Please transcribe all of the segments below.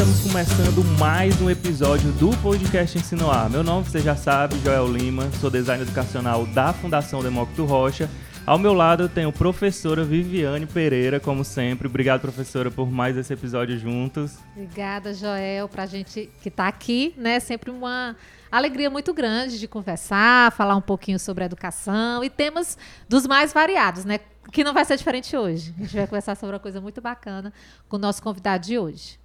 estamos começando mais um episódio do podcast Ensinoar. Meu nome, você já sabe, Joel Lima, sou designer educacional da Fundação Demócrito Rocha. Ao meu lado eu tenho professora Viviane Pereira, como sempre. Obrigado, professora, por mais esse episódio juntos. Obrigada, Joel, para a gente que está aqui, né? Sempre uma alegria muito grande de conversar, falar um pouquinho sobre educação e temas dos mais variados, né? Que não vai ser diferente hoje. A gente vai conversar sobre uma coisa muito bacana com o nosso convidado de hoje.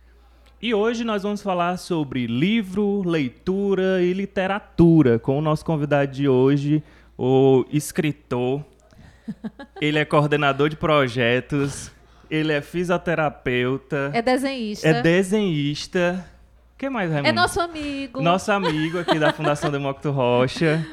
E hoje nós vamos falar sobre livro, leitura e literatura com o nosso convidado de hoje, o escritor. Ele é coordenador de projetos, ele é fisioterapeuta, é desenhista. É desenhista. O que mais, Raimundo? É nosso amigo. Nosso amigo aqui da Fundação Demócrito Rocha.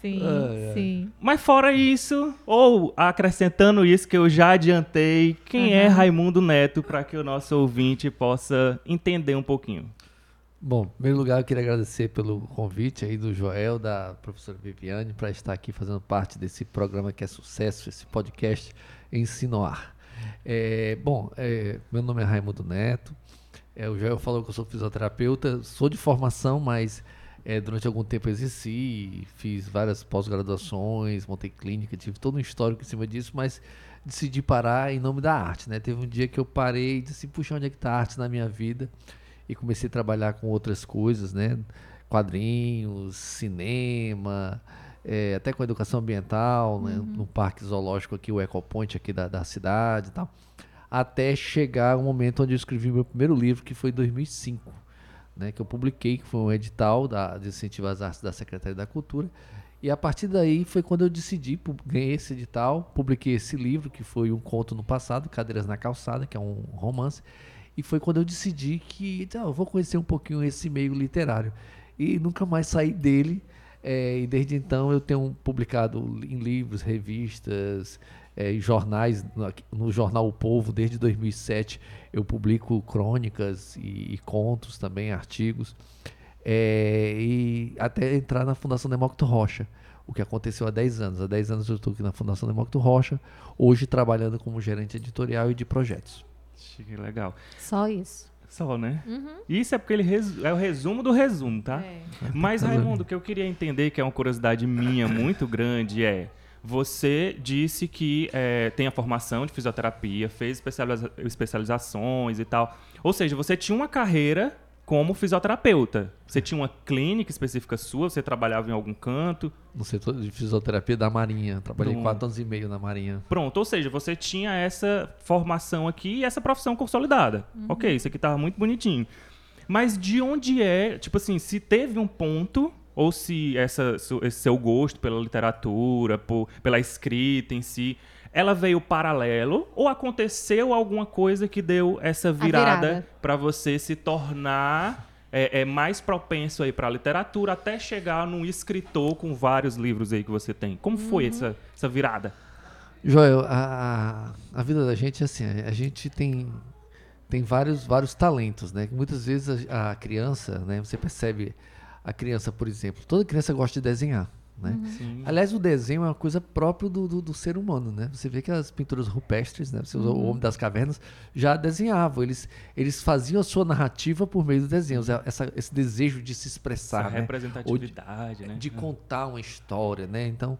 Sim, ah, sim. Mas fora isso, ou acrescentando isso que eu já adiantei, quem uhum. é Raimundo Neto para que o nosso ouvinte possa entender um pouquinho? Bom, em primeiro lugar, eu queria agradecer pelo convite aí do Joel, da professora Viviane, para estar aqui fazendo parte desse programa que é sucesso, esse podcast Ensinoar. É, bom, é, meu nome é Raimundo Neto, é, o Joel falou que eu sou fisioterapeuta, sou de formação, mas é, durante algum tempo exerci, fiz várias pós-graduações, montei clínica, tive todo um histórico em cima disso, mas decidi parar em nome da arte, né? Teve um dia que eu parei e disse, puxa, onde é que está a arte na minha vida? E comecei a trabalhar com outras coisas, né? Quadrinhos, cinema, é, até com educação ambiental, né? uhum. no parque zoológico aqui, o Ecopoint aqui da, da cidade e tal até chegar o momento onde eu escrevi meu primeiro livro, que foi em 2005, né, que eu publiquei, que foi um edital da, de incentivo às artes da Secretaria da Cultura. E a partir daí foi quando eu decidi, ganhei esse edital, publiquei esse livro, que foi um conto no passado, Cadeiras na Calçada, que é um romance. E foi quando eu decidi que então, eu vou conhecer um pouquinho esse meio literário. E nunca mais saí dele. É, e desde então eu tenho publicado em livros, revistas, é, jornais, no, no, jornal O Povo, desde 2007, eu publico crônicas e, e contos também, artigos, é, e até entrar na Fundação Demócrito Rocha, o que aconteceu há 10 anos. Há 10 anos eu estou aqui na Fundação Demócrito Rocha, hoje trabalhando como gerente editorial e de projetos. Que legal. Só isso. Só, né? Uhum. Isso é porque ele é o resumo do resumo, tá? É. Mas, Raimundo, o que eu queria entender, que é uma curiosidade minha muito grande, é você disse que é, tem a formação de fisioterapia, fez especializa especializações e tal. Ou seja, você tinha uma carreira como fisioterapeuta. Você tinha uma clínica específica sua? Você trabalhava em algum canto? No setor de fisioterapia da Marinha. Trabalhei Pronto. quatro anos e meio na Marinha. Pronto, ou seja, você tinha essa formação aqui e essa profissão consolidada. Uhum. Ok, isso aqui estava muito bonitinho. Mas de onde é, tipo assim, se teve um ponto ou se essa, esse seu gosto pela literatura, por, pela escrita em si, ela veio paralelo ou aconteceu alguma coisa que deu essa virada, virada. para você se tornar é, é mais propenso aí para a literatura até chegar num escritor com vários livros aí que você tem. Como foi uhum. essa, essa virada? Joel, a, a vida da gente é assim, a gente tem tem vários vários talentos, né? Muitas vezes a, a criança, né? Você percebe a criança, por exemplo. Toda criança gosta de desenhar. Né? Uhum. Aliás, o desenho é uma coisa própria do, do, do, ser humano, né? Você vê que as pinturas rupestres, né? Você uhum. o Homem das Cavernas, já desenhavam. Eles, eles faziam a sua narrativa por meio do desenho. Essa, esse desejo de se expressar, Essa né? representatividade, de, né? De contar uma história, né? Então,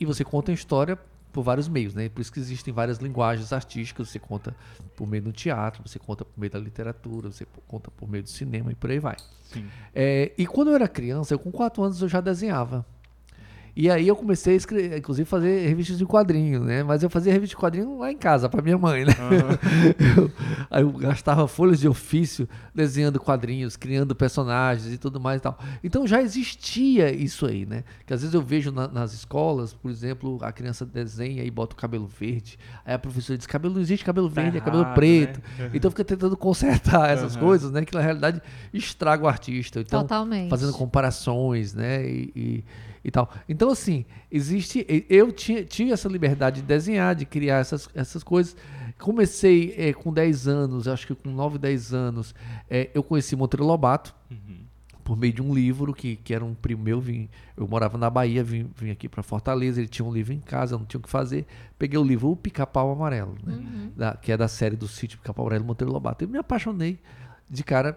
e você conta a história por vários meios, né? Por isso que existem várias linguagens artísticas. Você conta por meio do teatro, você conta por meio da literatura, você conta por meio do cinema e por aí vai. É, e quando eu era criança, eu com 4 anos eu já desenhava. E aí eu comecei a escrever, inclusive fazer revistas de quadrinho, né? Mas eu fazia revista de quadrinho lá em casa, para minha mãe, né? Uhum. eu, aí eu gastava folhas de ofício desenhando quadrinhos, criando personagens e tudo mais e tal. Então já existia isso aí, né? Que às vezes eu vejo na, nas escolas, por exemplo, a criança desenha e bota o cabelo verde. Aí a professora diz: cabelo não existe cabelo tá verde, tá é cabelo preto. Né? Uhum. Então fica tentando consertar essas uhum. coisas, né? Que na realidade estraga o artista. Então, Totalmente. fazendo comparações, né? e, e e tal. Então, assim, existe. Eu tinha, tinha essa liberdade de desenhar, de criar essas, essas coisas. Comecei é, com 10 anos, acho que com 9, 10 anos, é, eu conheci Monteiro Lobato. Uhum. Por meio de um livro que, que era um primo meu, vim, eu morava na Bahia, vim, vim aqui para Fortaleza, ele tinha um livro em casa, eu não tinha o que fazer. Peguei o livro O Pica-Pau Amarelo, né? Uhum. Da, que é da série do sítio Pica-Pau Amarelo Monteiro Lobato. Eu me apaixonei de cara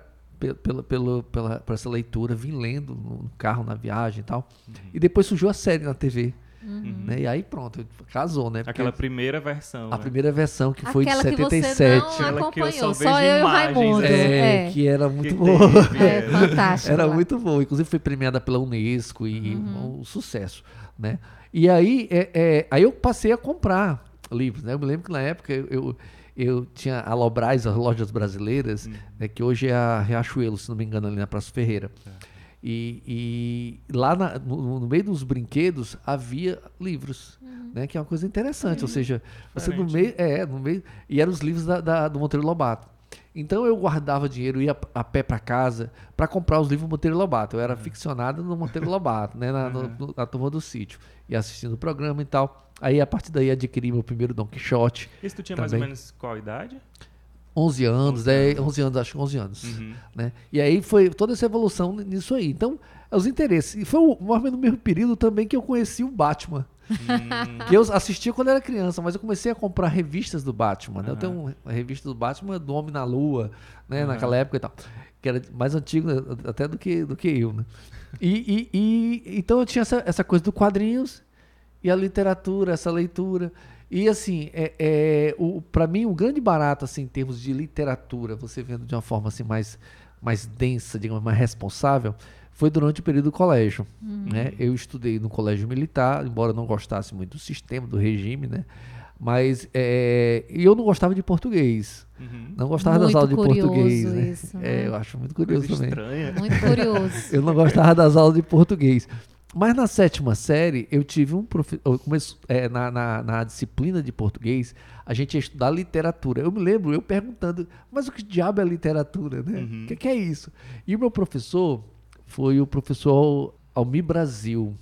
pela, pela, pela, por essa leitura, vim lendo no carro, na viagem e tal. E depois surgiu a série na TV. Né? E aí pronto, casou, né? Porque Aquela primeira versão. a né? primeira versão que foi de Aquela que você 77. não Aquela que eu acompanhou, só só, vejo eu e o Raimundo. É, É, que era muito Que boa. teve, é é. fantástico. Era lá. muito boa. Inclusive foi premiada pela Unesco e Uhum. um sucesso, né? E aí, é, é, aí eu passei a comprar livros, né? Eu me lembro que na época eu, eu, eu tinha a Lobras, as lojas brasileiras, Uhum. né, que hoje é a Riachuelo, se não me engano, ali na Praça Ferreira. E, e lá na- no, no meio dos brinquedos havia livros, né? Que é uma coisa interessante. Ou seja, você no meio, é, no meio, e eram os livros da, da- do Monteiro Lobato. Então eu guardava dinheiro, ia a pé para casa para comprar os livros do Monteiro Lobato. Eu era ficcionado no Monteiro Lobato, né? Na, no- no- na turma do sítio. E assistindo o programa e tal. Aí a partir daí adquiri meu primeiro Don Quixote. Isso tu tinha mais ou Também. menos qual idade? 11 anos, 11 10, anos. 11 anos, acho que 11 anos. Uhum. Né? E aí foi toda essa evolução nisso aí. Então, os interesses. E foi o- mais ou menos no mesmo período também que eu conheci o Batman. Hum, Que eu assistia quando era criança, mas eu comecei a comprar revistas do Batman. né? Eu Aham. tenho uma revista do Batman do Homem na Lua, né? Aham. Naquela época e tal. Que era mais antigo né, até do que, do que eu, né? E, e- e- então eu tinha essa, essa coisa do quadrinhos e a literatura, essa leitura. E assim, é, é, o, para mim, o grande barato, assim, em termos de literatura, você vendo de uma forma assim mais, mais densa, digamos, mais responsável, foi durante o período do colégio. Né? Eu estudei no colégio militar, embora eu não gostasse muito do sistema, do regime, né? Mas é, e eu não gostava de português. uhum. Não gostava das Muito aulas de português. Né? isso, É, né? eu acho muito curioso Coisa também. estranha. Muito curioso. Eu não gostava das aulas de português. Mas na sétima série, eu tive um professor. na, na, na disciplina de português, a gente ia estudar literatura. Eu me lembro, eu perguntando, mas o que diabo é literatura, né? O Uhum. que, que é isso? E o meu professor foi o professor Almir Brasil.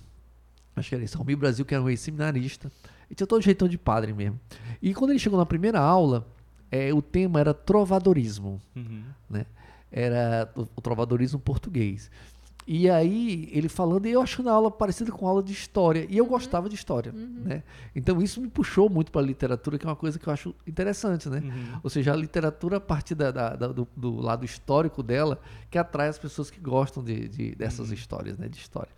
Acho que era isso, Almir Brasil, que era um ex-seminarista. E tinha todo jeitão de padre mesmo. E quando ele chegou na primeira aula, eh, o tema era trovadorismo Uhum. né? Era o, o trovadorismo português. E aí, ele falando, e eu achando a aula parecida com a aula de história. E eu gostava de história, né? Então, isso me puxou muito para a literatura, que é uma coisa que eu acho interessante, né? Uhum. Ou seja, a literatura, a partir da, da- da- do, do lado histórico dela, que atrai as pessoas que gostam de, de- dessas histórias, né? De história.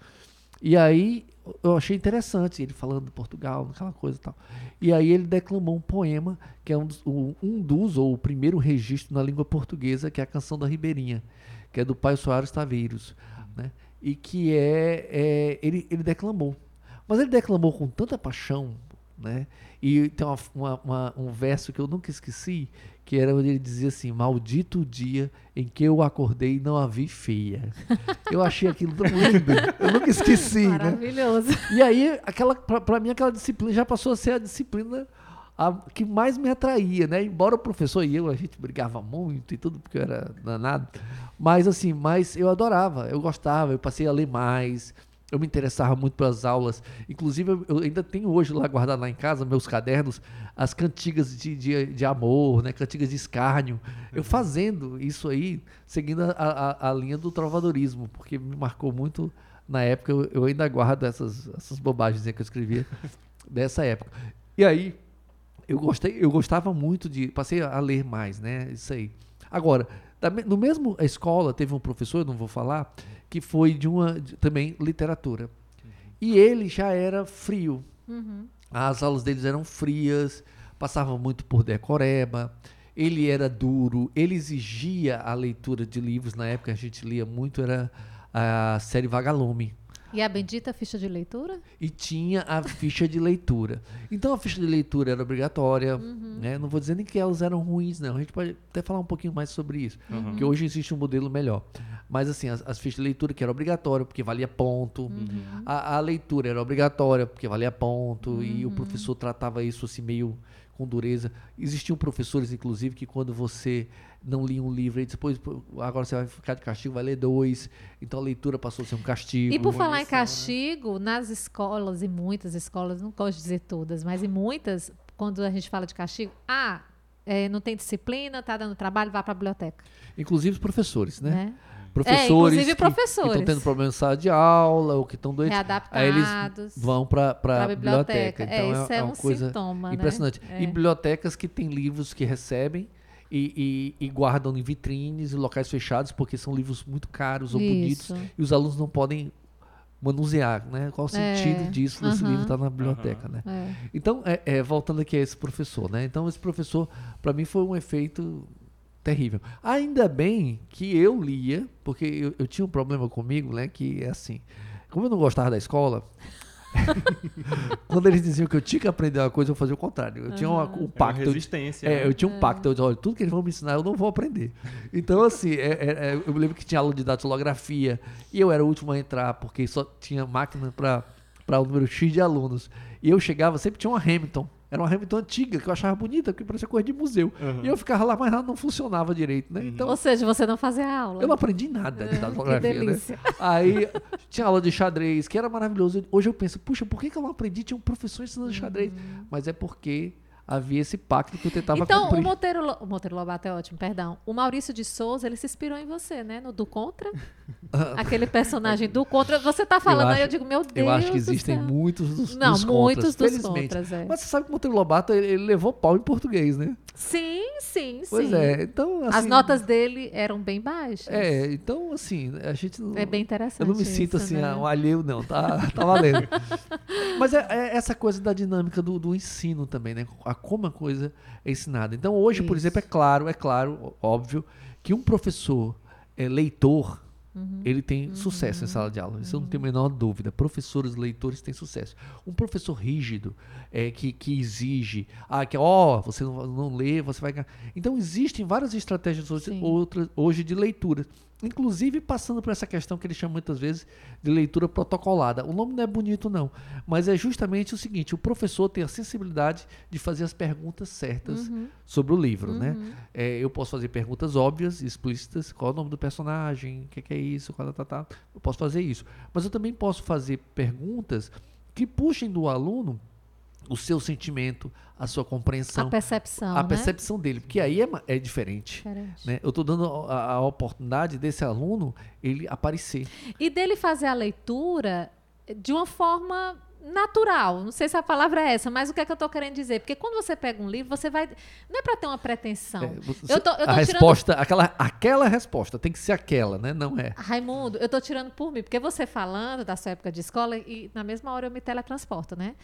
E aí, eu achei interessante ele falando de Portugal, aquela coisa e tal. E aí ele declamou um poema, que é um dos, um dos, ou o primeiro registro na língua portuguesa, que é a Canção da Ribeirinha, que é do Pai Soares Taveiros, né? E que é, é- ele, ele declamou. Mas ele declamou com tanta paixão, né? E tem uma- uma- uma- um verso que eu nunca esqueci, que era onde ele dizia assim: Maldito o dia em que eu acordei e não a vi feia. Eu achei aquilo tão lindo. Eu nunca esqueci, né? Maravilhoso. E aí, aquela, pra, pra mim, aquela disciplina já passou a ser a disciplina a- que mais me atraía, né? Embora o professor e eu, a gente brigava muito e tudo, porque eu era danado. Mas assim, mas eu adorava, eu gostava, eu passei a ler mais, eu me interessava muito pelas aulas. Inclusive, eu, ainda tenho hoje lá guardado lá em casa, meus cadernos, as cantigas de, de, de amor, né? Cantigas de escárnio. Eu fazendo isso aí, seguindo a, a, a linha do trovadorismo, porque me marcou muito na época, eu, eu ainda guardo essas, essas bobagens que eu escrevia dessa época. E aí, eu gostei, eu gostava muito de, passei a ler mais, né? Isso aí. Agora, da no mesmo escola teve um professor, não vou falar, que foi de uma de- também literatura. E ele já era frio. Uhum. As aulas deles eram frias, passavam muito por decoreba. Ele era duro, ele exigia a leitura de livros. Na época a gente lia muito, era a série Vagalume E a bendita ficha de leitura? e tinha a ficha de leitura. Então a ficha de leitura era obrigatória, né? Não vou dizer nem que elas eram ruins, não. A gente pode até falar um pouquinho mais sobre isso, Uhum. porque hoje existe um modelo melhor. Mas assim, as, as fichas de leitura que era obrigatória porque valia ponto. A, a leitura era obrigatória porque valia ponto e o professor tratava isso assim meio com dureza. Existiam professores, inclusive, que quando você não lia um livro, depois agora você vai ficar de castigo, vai ler dois. Então a leitura passou a ser um castigo. E por falar em né? castigo, nas escolas, e muitas escolas, não gosto de dizer todas, mas em muitas, quando a gente fala de castigo, ah, é, não tem disciplina, tá dando trabalho, vá para a biblioteca. Inclusive os professores, né? Né? Professores. inclusive que- professores. Que estão tendo problema em sala de aula ou que estão doentes. Aí eles vão para a biblioteca. Então É, isso é, uma um coisa sintoma, impressionante. né? E bibliotecas que têm livros que recebem e, e- e guardam em vitrines e locais fechados, porque são livros muito caros ou Isso. bonitos e os alunos não podem manusear, né? Qual o É, sentido disso desse livro estar na biblioteca, né? É. Então, é, é, voltando aqui a esse professor, né? Então, esse professor, para mim, foi um efeito terrível. Ainda bem que eu lia, porque eu, eu tinha um problema comigo, né? Que é assim, como eu não gostava da escola, quando eles diziam que eu tinha que aprender uma coisa, eu fazia o contrário. Eu tinha uma- um É uma pacto. eu- resistência. é, né? eu tinha um pacto, eu disse, olha, tudo que eles vão me ensinar eu não vou aprender. Então, assim, é- é- é, eu me lembro que tinha aula de datilografia e eu era o último a entrar, porque só tinha máquina para o número X de alunos. E eu chegava, sempre tinha uma Hamilton. Era uma Hamilton antiga, que eu achava bonita, porque parecia coisa de museu. Uhum. E eu ficava lá, mas ela não funcionava direito, né? Então, Ou seja, você não fazia aula. eu não aprendi nada de que datilografia, né? delícia. Aí tinha aula de xadrez, que era maravilhoso. Hoje eu penso, puxa, por que, que eu não aprendi? Tinha um professor ensinando xadrez. Mas é porque havia esse pacto que eu tentava Então, cumprir. o Monteiro, o Monteiro Lobato é ótimo, perdão. O Maurício de Souza, ele se inspirou em você, né? No Do Contra. Aquele personagem do Contra. Você tá falando acho- aí, eu digo, meu Deus Eu acho que existem céu. muitos dos, Não, dos muitos contras, dos felizmente. contras, é. Mas você sabe que o Monteiro Lobato ele, ele levou pau em português, né? Sim, sim, Pois sim. é, então assim, As notas dele eram bem baixas. É, então assim, a gente não É bem interessante. Eu não me sinto isso, assim, né? ah, um alheio, não, tá, tá valendo. Mas é, é essa coisa da dinâmica do, do ensino também, né? A como a coisa é ensinada. Então, hoje, por Isso. exemplo, é claro, é claro, óbvio, que um professor é, leitor, Uhum. ele tem sucesso em sala de aula. Isso eu não tenho a menor dúvida. Professores, leitores têm sucesso. Um professor rígido, é, que, que exige, ah, que ó, você não, não lê, você vai ganhar. Então, existem várias estratégias hoje, outras, hoje de leitura. Inclusive passando por essa questão que eles chamam muitas vezes de leitura protocolada. O nome não é bonito, não. Mas é justamente o seguinte: o professor tem a sensibilidade de fazer as perguntas certas Uhum. sobre o livro, né? É, eu posso fazer perguntas óbvias, explícitas, qual é o nome do personagem, o que, que é isso, qual é tá, tá. Eu posso fazer isso. Mas eu também posso fazer perguntas que puxem do aluno o seu sentimento, a sua compreensão, A percepção, a né? percepção dele, porque aí é, é diferente. Diferente. Né? Eu estou dando a, a oportunidade desse aluno ele aparecer. E dele fazer a leitura de uma forma natural. Não sei se a palavra é essa, mas o que é que eu estou querendo dizer? Porque quando você pega um livro, você vai. Não é para ter uma pretensão. É, você- eu tô, eu tô a tirando resposta, aquela, aquela resposta tem que ser aquela, né? Não é. Raimundo, eu tô tirando por mim, porque você falando da sua época de escola e na mesma hora eu me teletransporto, né?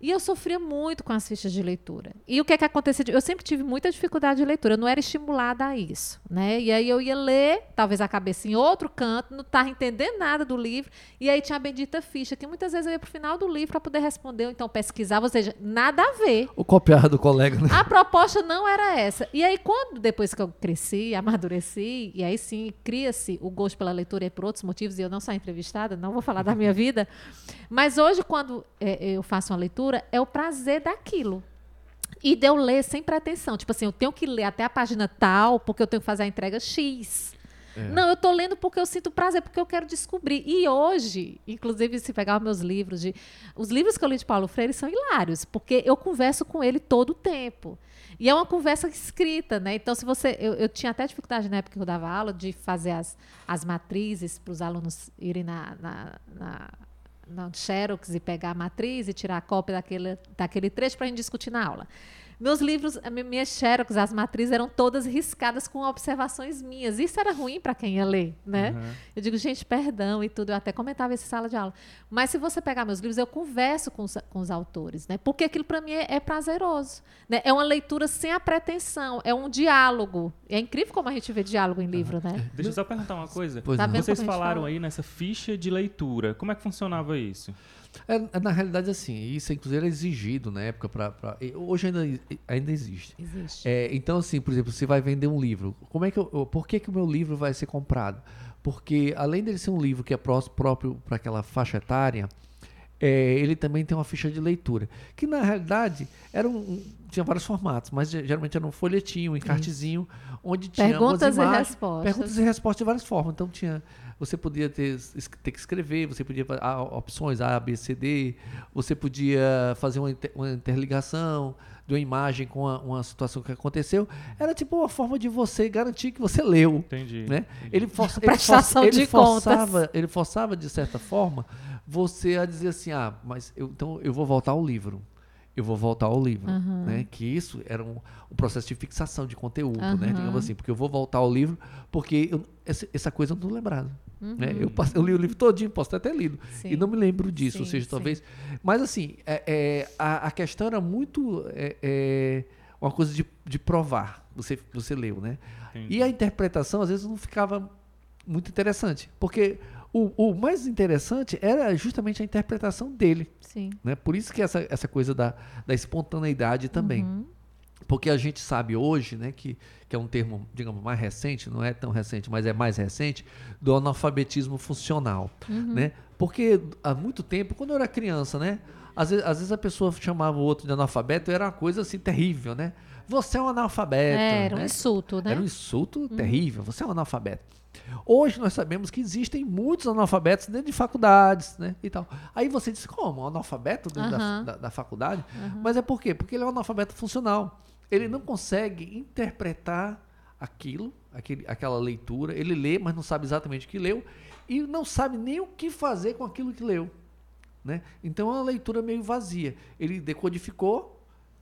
E eu sofria muito com as fichas de leitura. E o que é que acontecia? Eu sempre tive muita dificuldade de leitura, eu não era estimulada a isso, né? E aí eu ia ler, talvez a cabeça em outro canto, não estava entendendo nada do livro, e aí tinha a bendita ficha, que muitas vezes eu ia pro final do livro para poder responder ou então pesquisar, ou seja, nada a ver. O copiar do colega, né? A proposta não era essa. E aí, quando, depois que eu cresci, amadureci, e aí sim, cria-se o gosto pela leitura e por outros motivos, e eu não sou entrevistada, não vou falar da minha vida, mas hoje, quando é, eu faço uma leitura, é o prazer daquilo. E de eu ler sem pretensão. Tipo assim, eu tenho que ler até a página tal, porque eu tenho que fazer a entrega X. Não, eu tô lendo porque eu sinto prazer, porque eu quero descobrir. E hoje, inclusive, se pegar meus livros de. Os livros que eu li de Paulo Freire são hilários, porque eu converso com ele todo o tempo. E é uma conversa escrita, né? Então, se você. Eu, eu tinha até dificuldade na época que eu dava aula de fazer as, as matrizes para os alunos irem na, na, na, na Xerox e pegar a matriz e tirar a cópia daquele, daquele trecho para a gente discutir na aula. Meus livros, minhas xerox, as matrizes eram todas riscadas com observações minhas. Isso era ruim para quem ia ler, né? Eu digo, gente, perdão e tudo. Eu até comentava isso em sala de aula. Mas se você pegar meus livros, eu converso com os, com os autores, né? Porque aquilo para mim é, é prazeroso. Né? É uma leitura sem a pretensão, é um diálogo. É incrível como a gente vê diálogo em livro, né? Deixa eu só perguntar uma coisa. Pois Tá Vocês falaram fala? aí nessa ficha de leitura. Como é que funcionava isso? É, é, na realidade, assim, isso inclusive era exigido na época. Pra, pra- hoje ainda, ainda existe. Existe. É, então, assim, por exemplo, você vai vender um livro. Como é que eu, por que, que o meu livro vai ser comprado? Porque além dele ser um livro que é pró- próprio para aquela faixa etária, é, ele também tem uma ficha de leitura. Que na realidade era um, tinha vários formatos, mas ge- geralmente era um folhetinho, um encartezinho, onde tinha Perguntas umas e imagens- respostas. Perguntas e respostas de várias formas. Então tinha. Você podia ter, ter que escrever, você podia fazer ah, opções A, B, C, D, você podia fazer uma, inter- uma interligação de uma imagem com uma, uma situação que aconteceu. Era tipo uma forma de você garantir que você leu. Entendi. Né? Ele, força, ele, de ele contas. forçava, ele forçava, de certa forma, você a dizer assim: ah, mas eu, então eu vou voltar ao livro. eu vou voltar ao livro, Aham. né? Que isso era um, um processo de fixação de conteúdo, né? Aham. Digamos assim, porque eu vou voltar ao livro porque eu- essa, essa coisa eu não tô lembrado, né? Uhum. Eu, passe- eu li o livro todinho, posso ter até lido Sim. e não me lembro disso, ou Sim, seja, sim. talvez, mas assim, é, é, a, a questão era muito é, é, uma coisa de, de provar. Você você leu, né? Entendi. E a interpretação às vezes não ficava muito interessante, porque o, o mais interessante era justamente a interpretação dele. Sim. Né? Por isso que essa, essa coisa da, da espontaneidade também. Uhum. Porque a gente sabe hoje, né, que, que é um termo, digamos, mais recente, não é tão recente, mas é mais recente, do analfabetismo funcional. Uhum. Né? Porque há muito tempo, quando eu era criança, né, às vezes, às vezes a pessoa chamava o outro de analfabeto, era uma coisa assim terrível, né? Você é um analfabeto. É, era um né? insulto, né? Era um insulto terrível. Você é um analfabeto. Hoje nós sabemos que existem muitos analfabetos dentro de faculdades, né? E tal. Aí você diz, como? Um analfabeto dentro da- Aham. da, da faculdade? Mas é por quê? Porque ele é um analfabeto funcional. Ele não consegue interpretar aquilo, aquele, aquela leitura. Ele lê, mas não sabe exatamente o que leu. E não sabe nem o que fazer com aquilo que leu. Né? Então é uma leitura meio vazia. Ele decodificou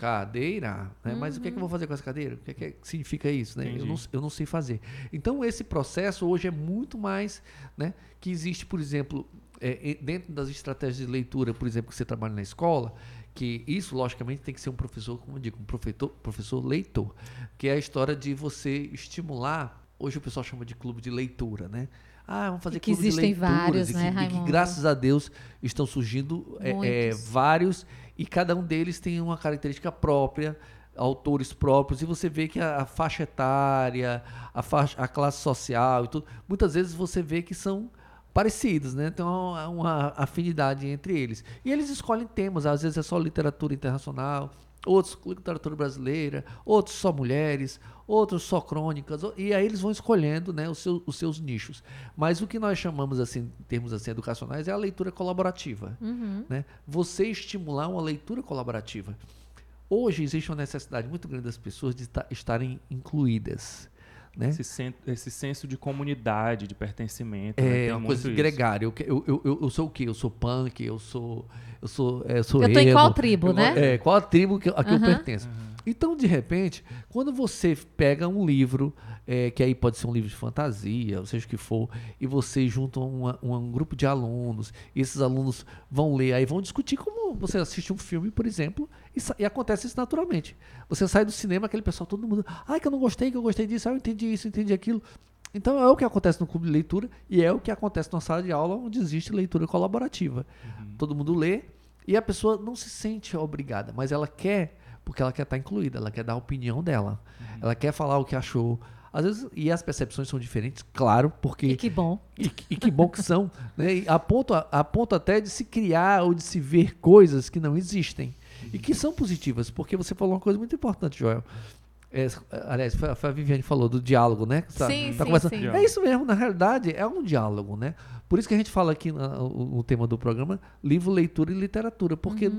cadeira, né? mas o que, é que eu vou fazer com essa cadeira? O que, é que significa isso? Né? Eu, não, eu não sei fazer. Então esse processo hoje é muito mais né, que existe, por exemplo, é, e- dentro das estratégias de leitura, por exemplo, que você trabalha na escola, que isso logicamente tem que ser um professor, como eu digo, um professor, professor leitor, que é a história de você estimular. Hoje o pessoal chama de clube de leitura, né? Ah, vamos fazer E que clube existem de leituras. vários, e que, né, e que, Raimundo? graças a Deus estão surgindo é, é, vários e cada um deles tem uma característica própria, autores próprios, e você vê que a, a faixa etária, a, faixa, a classe social e tudo, muitas vezes você vê que são parecidos, né? Tem uma, uma afinidade entre eles. E eles escolhem temas, às vezes é só literatura internacional, outros literatura brasileira, outros só mulheres, outros só crônicas, e aí eles vão escolhendo né, os, seus, os seus nichos. Mas o que nós chamamos assim, em termos assim, educacionais, é a leitura colaborativa. Uhum. Né? Você estimular uma leitura colaborativa. Hoje existe uma necessidade muito grande das pessoas de esta- estarem incluídas. Né? Esse, sen- esse senso de comunidade, de pertencimento. né? É Tem uma muito coisa gregária. Eu, eu, eu, eu, sou o quê? Eu sou punk, eu sou. Eu sou. é, Eu, sou Eu tô em emo, qual tribo, eu- né? É, qual a tribo que, a que eu pertenço. Então, de repente, quando você pega um livro, é, que aí pode ser um livro de fantasia, ou seja o que for, e você junta uma- uma- um grupo de alunos, e esses alunos vão ler, aí vão discutir como você assiste um filme, por exemplo, e, e acontece isso naturalmente. Você sai do cinema, aquele pessoal, todo mundo, ai, que eu não gostei, que eu gostei disso, ah, eu entendi isso, eu entendi aquilo. Então é o que acontece no clube de leitura e é o que acontece na sala de aula onde existe leitura colaborativa. Todo mundo lê e a pessoa não se sente obrigada, mas ela quer, porque ela quer estar incluída, ela quer dar a opinião dela, ela quer falar o que achou. Às vezes, e as percepções são diferentes, claro, porque E que bom. e, que- e que bom que são, né? E a ponto, a ponto até de se criar ou de se ver coisas que não existem e que são positivas, porque você falou uma coisa muito importante, Joel. É, aliás, foi a, foi a Viviane falou do diálogo, né? Tá- Sim, tá sim, sim. É isso mesmo, na realidade é um diálogo, né? Por isso que a gente fala aqui na- o, o tema do programa, livro, leitura e literatura, porque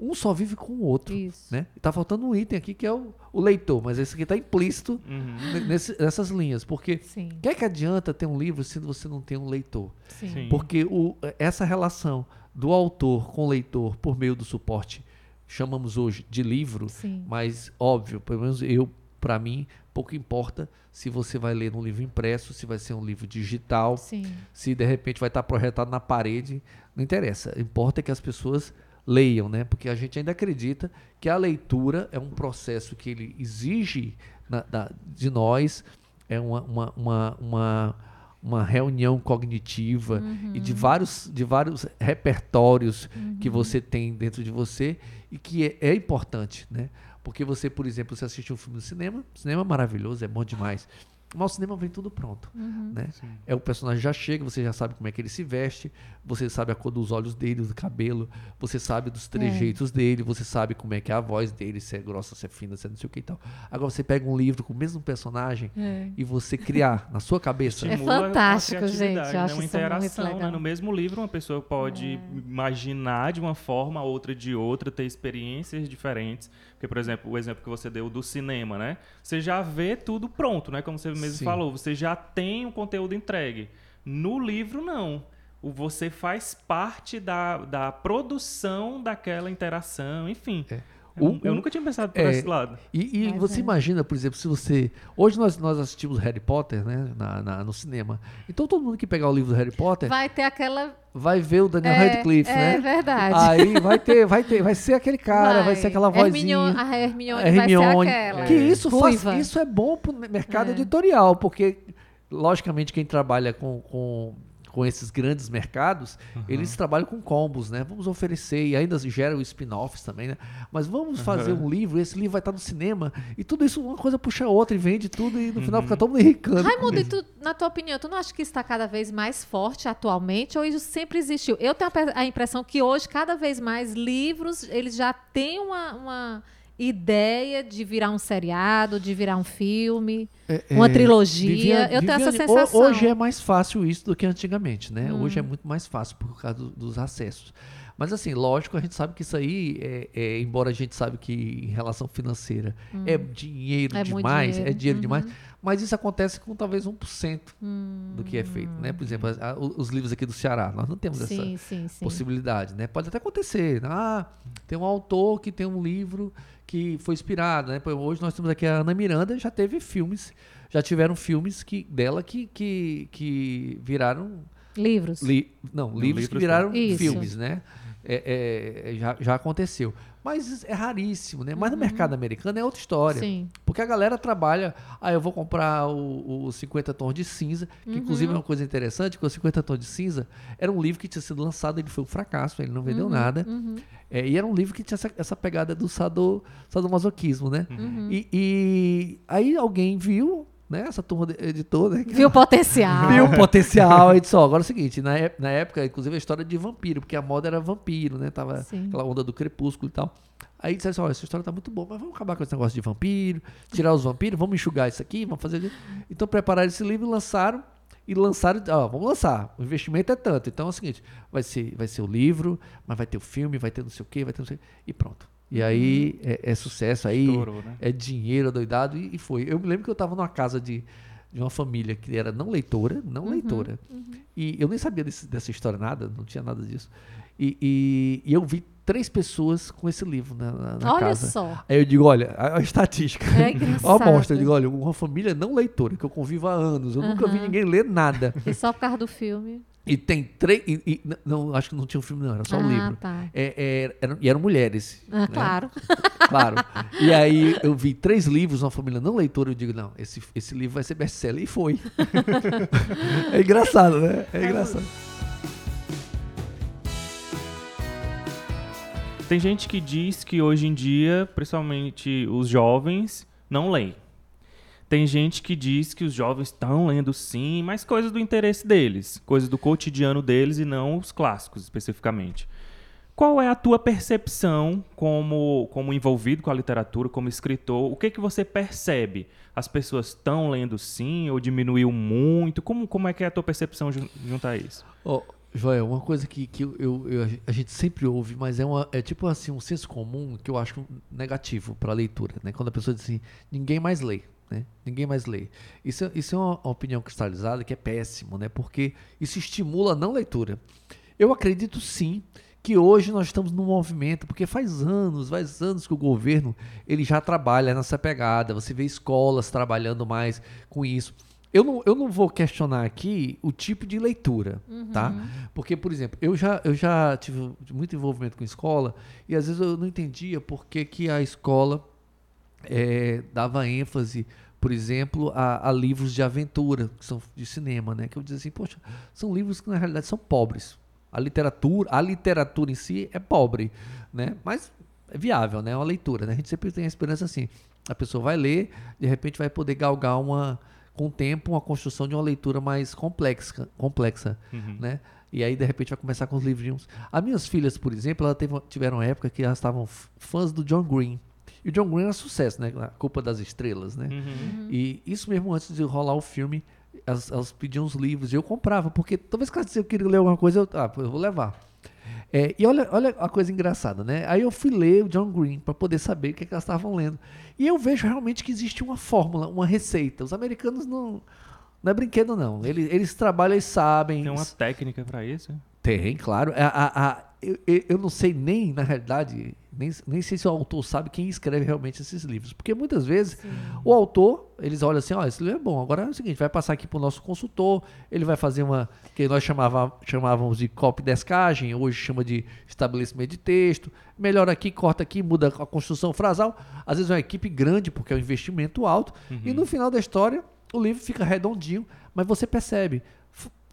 um só vive com o outro, Isso. né? E tá faltando um item aqui que é o, o leitor, mas esse aqui tá implícito Uhum. ne- nesse- nessas linhas, porque o que é que adianta ter um livro se você não tem um leitor? sim. Sim. Porque o- essa relação do autor com o leitor por meio do suporte, chamamos hoje de livro, Sim. mas óbvio, pelo menos eu, para mim, pouco importa se você vai ler um livro impresso, se vai ser um livro digital, Sim. se de repente vai estar projetado na parede, não interessa. Importa que as pessoas leiam, né? Porque a gente ainda acredita que a leitura é um processo que ele exige na- da- de nós, é uma, uma, uma, uma, uma reunião cognitiva e de vários, de vários repertórios que você tem dentro de você e que é, é importante, né? Porque você, por exemplo, você assiste um filme no cinema, cinema é maravilhoso, é bom demais. Mas o cinema vem tudo pronto, né? É o personagem já chega, você já sabe como é que ele se veste, você sabe a cor dos olhos dele, do cabelo, você sabe dos trejeitos dele, você sabe como é que é a voz dele, se é grossa, se é fina, se é não sei o que e tal. Agora você pega um livro com o mesmo personagem É. e você criar na sua cabeça. É fantástico, criatividade, gente, eu acho né? Uma interação, né? No mesmo livro, uma pessoa pode imaginar de uma forma, outra de outra, ter experiências diferentes. Porque, por exemplo, o exemplo que você deu do cinema, né? Você já vê tudo pronto, né? Como você mesmo Sim. falou, você já tem o conteúdo entregue. No livro, não. Você faz parte da, da produção daquela interação, enfim. É. Eu, O- eu nunca tinha pensado por é, esse lado. E, e você é. imagina, por exemplo, se você. Hoje nós, nós assistimos Harry Potter, né? Na, na- no cinema. Então todo mundo que pegar o livro do Harry Potter vai, Vai ter aquela. ver o Daniel é, Radcliffe, é né? verdade. Aí vai ter, vai ter, vai ser aquele cara, vai, ser aquela vozinha. Hermione, a Hermione, a Hermione. vai ser aquela. Que isso, faz, isso é bom pro mercado É. editorial, porque, logicamente, quem trabalha com, com, com esses grandes mercados, eles trabalham com combos, né? Vamos oferecer, e ainda geram spin-offs também, né? Mas vamos fazer Aham. um livro, esse livro vai estar no cinema, e tudo isso, uma coisa puxa a outra, e vende tudo, e no final fica todo mundo enricando. Raimundo, e tu, na tua opinião, tu não acha que está cada vez mais forte atualmente ou isso sempre existiu? Eu tenho a impressão que hoje, cada vez mais, livros, eles já têm uma, uma ideia de virar um seriado, de virar um filme, uma trilogia. Viviane- eu tenho essa Viviane, ho- sensação. Hoje é mais fácil isso do que antigamente, né? Hum. Hoje é muito mais fácil por causa do- dos acessos. Mas assim, lógico, a gente sabe que isso aí, é, é- embora a gente sabe que em relação financeira é dinheiro Hum. É demais, dinheiro. é dinheiro Uhum. demais, mas isso acontece com talvez 1% do que é feito, né? Por exemplo, a- os livros aqui do Ceará, nós não temos essa Sim, sim, sim. possibilidade, né? Pode até acontecer. Ah, tem um autor que tem um livro que foi inspirado, né? Hoje nós temos aqui a Ana Miranda, já teve filmes, já tiveram filmes que, dela que, que, que viraram Livros. li- não, livros que livros viraram Isso. filmes, né? É, é, já, já aconteceu. Mas é raríssimo, né? Mas no mercado americano é outra história. Uhum. Sim. Porque a galera trabalha, ah, eu vou comprar o, o 50 Tons de Cinza, que inclusive é uma coisa interessante, que o 50 Tons de Cinza era um livro que tinha sido lançado, ele foi um fracasso, ele não vendeu nada. É, e era um livro que tinha essa, essa pegada do sado, sadomasoquismo, né? E, e aí alguém viu, né? Essa turma de editor, né? Viu o potencial. viu o potencial e disse, ó, agora é o seguinte, na, na época, inclusive, a história de vampiro, porque a moda era vampiro, né? Tava Sim. aquela onda do crepúsculo e tal. Aí disse assim, olha, essa história tá muito boa, mas vamos acabar com esse negócio de vampiro, tirar os vampiros, vamos enxugar isso aqui, vamos fazer... Então prepararam esse livro e lançaram, e lançaram, ó, vamos lançar, o investimento é tanto. Então é o seguinte, vai ser, vai ser o livro, mas vai ter o filme, vai ter não sei o quê, vai ter não sei o quê, e pronto. E aí é, é sucesso, aí Estourou, né? é dinheiro doidado e, e foi. Eu me lembro que eu estava numa casa de, de uma família que era não leitora, não leitora. E eu nem sabia desse- dessa história nada, não tinha nada disso. E, e- e eu vi três pessoas com esse livro na, na- na Olha casa. só. Aí eu digo, olha, a, a estatística. É Olha a engraçado. amostra. Eu digo, olha, uma família não leitora, que eu convivo há anos. Eu nunca vi ninguém ler nada. E só por causa do filme. E tem três. e- e- não, acho que não tinha um filme, não, era só um ah, livro. tá. É, é, eram, e eram mulheres. Ah, né? claro. Claro. E aí eu vi três livros, uma família não leitora, eu digo, não, esse, esse livro vai ser best-seller. E foi. é engraçado, né? É engraçado. Tem gente que diz que hoje em dia, principalmente os jovens, não leem. Tem gente que diz que os jovens estão lendo sim, mas coisas do interesse deles, coisas do cotidiano deles e não os clássicos especificamente. Qual é a tua percepção como, como envolvido com a literatura, como escritor? O que, que você percebe? As pessoas estão lendo sim ou diminuiu muito? Como, como é que é a tua percepção jun- junto a isso? Ó, Joel, uma coisa que, que eu- eu- a gente sempre ouve, mas é, uma, é tipo assim, um senso comum que eu acho negativo para a leitura, né? Quando a pessoa diz assim, ninguém mais lê, né? Ninguém mais lê. Isso, é- isso é uma, opinião cristalizada que é péssimo, né? Porque isso estimula a não leitura. Eu acredito sim que hoje nós estamos num movimento, porque faz anos, faz anos que o governo ele já trabalha nessa pegada. Você vê escolas trabalhando mais com isso. Eu não, eu não vou questionar aqui o tipo de leitura, tá? Porque, por exemplo, eu já, eu já tive muito envolvimento com escola e às vezes eu não entendia por que, que a escola eh, dava ênfase, por exemplo, a, a livros de aventura, que são de cinema, né? Que eu dizia assim, poxa, são livros que na realidade são pobres. A literatura, a literatura em si é pobre, né? Mas é viável, né? É uma leitura, né? A gente sempre tem a esperança assim. A pessoa vai ler, de repente vai poder galgar uma, com o tempo, uma construção de uma leitura mais complexa, complexa, né? E aí, de repente, vai começar com os livrinhos. As minhas filhas, por exemplo, elas teve- tiveram uma época que elas estavam fãs do John Green. E o John Green era sucesso, né? A Culpa das Estrelas, né? E isso mesmo antes de rolar o filme, elas, elas pediam os livros e eu comprava, porque toda vez que elas diziam que eu queria ler alguma coisa, eu, ah, eu vou levar. É, e olha, olha a coisa engraçada, né? Aí eu fui ler o John Green para poder saber o que, é que elas estavam lendo. E eu vejo realmente que existe uma fórmula, uma receita. Os americanos não. Não é brinquedo, não. Eles, eles trabalham e sabem. Tem uma técnica pra isso? Tem, claro. A, a- a- eu, eu, não sei nem, na realidade, nem, nem sei se o autor sabe quem escreve realmente esses livros. Porque muitas vezes o autor, eles olham assim, ó, esse livro é bom, agora é o seguinte, vai passar aqui para o nosso consultor, ele vai fazer uma, que nós chamava, chamávamos de copy descagem, hoje chama de estabelecimento de texto, melhora aqui, corta aqui, muda a construção frasal. Às vezes é uma equipe grande, porque é um investimento alto, e no final da história, o livro fica redondinho, mas você percebe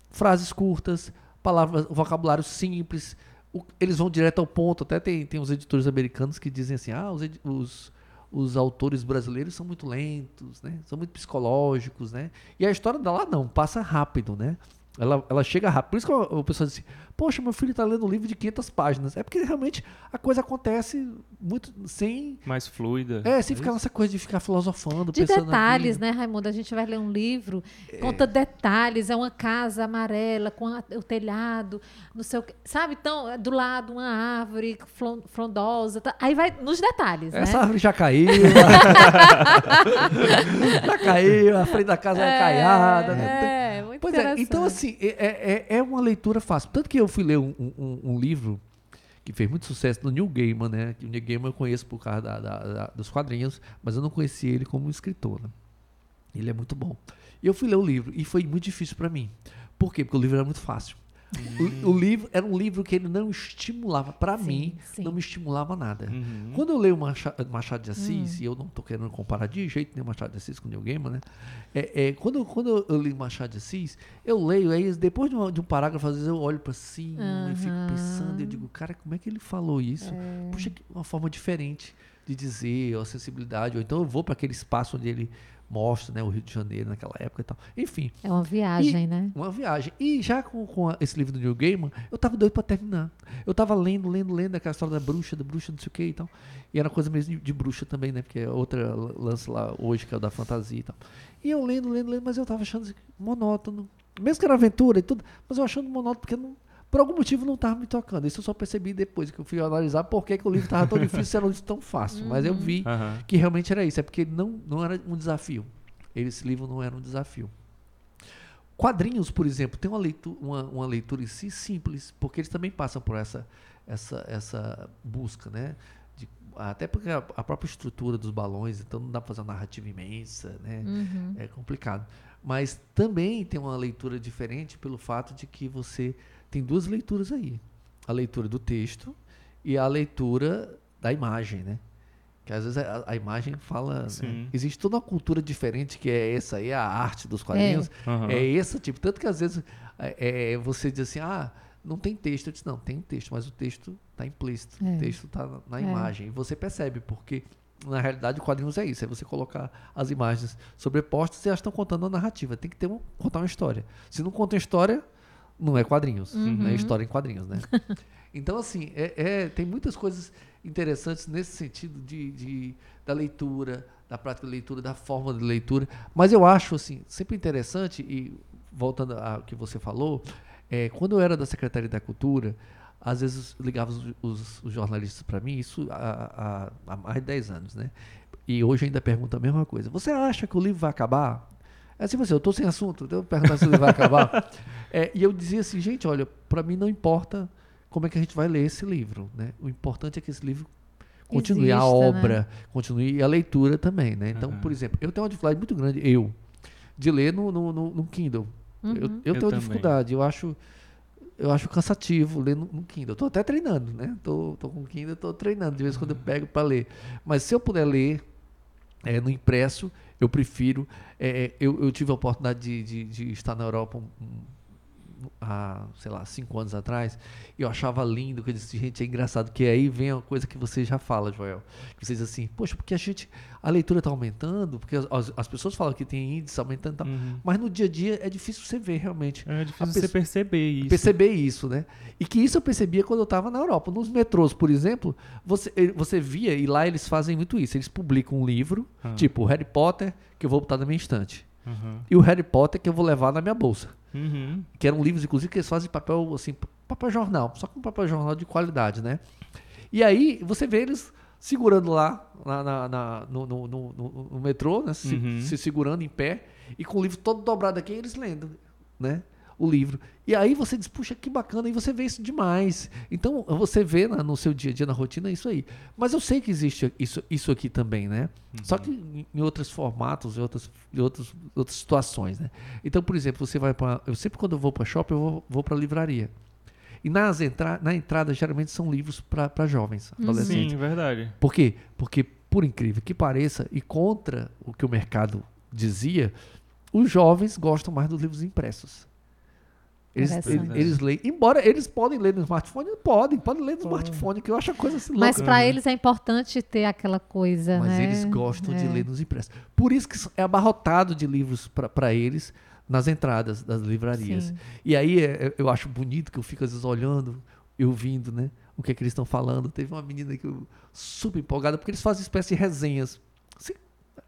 frases curtas, palavras, vocabulário simples, o- eles vão direto ao ponto. Até tem, tem uns editores americanos que dizem assim: ah, os, os, os autores brasileiros são muito lentos, né? São muito psicológicos, né? E a história da lá não, passa rápido, né? Ela, ela chega rápido. Por isso que o pessoal diz assim, poxa, meu filho está lendo um livro de 500 páginas. É porque realmente a coisa acontece muito sem... Mais fluida. É, sem ficar nessa coisa de ficar filosofando, De detalhes, vida. né, Raimundo? A gente vai ler um livro, conta detalhes. É uma casa amarela com a- o telhado, não sei o que. Sabe? Então, é do lado uma árvore frondosa. tá? Aí vai nos detalhes, Essa né? árvore já caiu. já caiu, a frente da casa é, caiada. né? É, muito Pois é, então assim, é, é, é uma leitura fácil. Tanto que eu fui ler um, um- um livro que fez muito sucesso do Neil Gaiman, né? Que o Neil Gaiman eu conheço por causa da- da- da- dos quadrinhos, mas eu não conhecia ele como escritor, né? Ele é muito bom. E eu fui ler o livro e foi muito difícil para mim. Por quê? Porque o livro era muito fácil. O, o livro era um livro que ele não estimulava, para mim, sim. não me estimulava nada. Uhum. Quando eu leio Macha- Machado de. Assis, e eu não estou querendo comparar de jeito nenhum Machado de Assis com o Neil Gaiman, né? É, é, quando, quando eu li Machado de Assis, eu leio, aí depois de, uma- de um parágrafo, às vezes eu olho para cima e fico pensando, e eu digo, cara, como é que ele falou isso? É. Puxa, que uma forma diferente de dizer, ou a sensibilidade, ou então eu vou para aquele espaço onde ele mostra, né, o Rio de Janeiro naquela época e tal. Enfim, É uma viagem, E- né? uma viagem. E já com, com a- esse livro do Neil Gaiman, eu tava doido pra terminar. Eu tava lendo, lendo, lendo aquela história da bruxa, da bruxa, não sei o que e tal. E era coisa mesmo de, de bruxa também, né? Porque é outra lance lá hoje, que é o da fantasia e tal. E eu lendo, lendo, lendo, mas eu tava achando monótono. Mesmo que era aventura e tudo, mas eu achando monótono porque não, por algum motivo não tava me tocando. Isso eu só percebi depois que eu fui analisar por que, que o livro tava tão difícil se era um livro tão fácil. Mas eu vi Aham. que realmente era isso. É porque não, não era um desafio. Esse livro não era um desafio. Quadrinhos, por exemplo, tem uma leitura, uma, uma leitura em si simples, porque eles também passam por essa, essa, essa busca, né? Até porque a, a própria estrutura dos balões, então não dá para fazer uma narrativa imensa, né? Uhum. É complicado. Mas também tem uma leitura diferente pelo fato de que você tem duas leituras aí. A leitura do texto e a leitura da imagem, né? Que às vezes a, a imagem fala. né? Existe toda uma cultura diferente que é essa aí, a arte dos quadrinhos. Aham. É esse tipo. Tanto que às vezes é, é, você diz assim, ah, não tem texto. Eu disse, não, tem texto, mas o texto está implícito. É. O texto está na, na É. imagem. E você percebe, porque na realidade o quadrinhos é isso, é você colocar as imagens sobrepostas e elas estão contando uma narrativa. Tem que ter um, contar uma história. Se não conta uma história, não é quadrinhos. Não é história em quadrinhos, né? então, assim, é, é- tem muitas coisas interessantes nesse sentido de, de- da leitura, da prática de leitura, da forma de leitura. Mas eu acho, assim, sempre interessante, e voltando ao que você falou, é, quando eu era da Secretaria da Cultura, às vezes ligavam os, os- os jornalistas para mim, isso há, há- há mais de 10 anos, né? E hoje ainda pergunta a mesma coisa. Você acha que o livro vai acabar? É assim, você, eu estou sem assunto, eu perguntar se o livro vai acabar. É, e eu dizia assim, gente, olha, para mim não importa como é que a gente vai ler esse livro, né? O importante é que esse livro continue a Exista, né? obra, continue e a leitura também, né? Então, Aham. por exemplo, eu tenho uma dificuldade muito grande, eu, de ler no, no, no- no Kindle. Eu, eu Eu tenho também. dificuldade, eu acho eu acho cansativo ler no, no Kindle. Eu tô até treinando, né? Tô, tô com o Kindle, tô treinando, de vez em quando eu pego para ler. Mas se eu puder ler é, no impresso, eu prefiro. É, eu, eu tive a oportunidade de, de, de estar na Europa um- há, sei lá, cinco anos atrás, e eu achava lindo, que eu disse, gente, é engraçado, que aí vem uma coisa que você já fala, Joel. Que você diz assim, poxa, porque a gente, a leitura está aumentando, porque as, as- as pessoas falam que tem índice aumentando e tal, Uhum. mas no dia a dia é difícil você ver realmente É difícil você perceber isso. perceber isso, né? E que isso eu percebia quando eu estava na Europa. Nos metrôs, por exemplo, você, você via, e lá eles fazem muito isso. Eles publicam um livro, Ah. tipo Harry Potter, que eu vou botar na minha estante. Uhum. E o Harry Potter que eu vou levar na minha bolsa. Uhum. Que eram livros, inclusive, que eles fazem papel, assim, papel jornal. Só com papel jornal de qualidade, né? E aí, você vê eles segurando lá na, na- no- no- no- no metrô, né? Se, Uhum. se segurando em pé, e com o livro todo dobrado aqui, eles lendo, né? O livro. E aí você diz, puxa, que bacana, e você vê isso demais. Então, você vê na, no seu dia a dia, na rotina, isso aí. Mas eu sei que existe isso, isso aqui também, né? Uhum. Só que em, em outros formatos, em outras, em outros, outras situações, né? Então, por exemplo, você vai para... Eu sempre quando eu vou para shopping, eu vou, vou para livraria. E nas entra na entrada, geralmente, são livros para jovens, uhum. adolescentes. Sim, verdade. Por quê? Porque, por incrível que pareça, e contra o que o mercado dizia, os jovens gostam mais dos livros impressos. Eles, eles, leem, embora eles podem ler no smartphone, podem, podem ler no smartphone, que eu acho a coisa assim Mas para eles é importante ter aquela coisa, Mas né? eles gostam é. de ler nos impressos. Por isso que é abarrotado de livros para eles nas entradas das livrarias. Sim. E aí é, é, eu acho bonito que eu fico às vezes olhando e ouvindo, né? O que é que eles estão falando. Teve uma menina que eu super empolgada, porque eles fazem espécie de resenhas. Assim,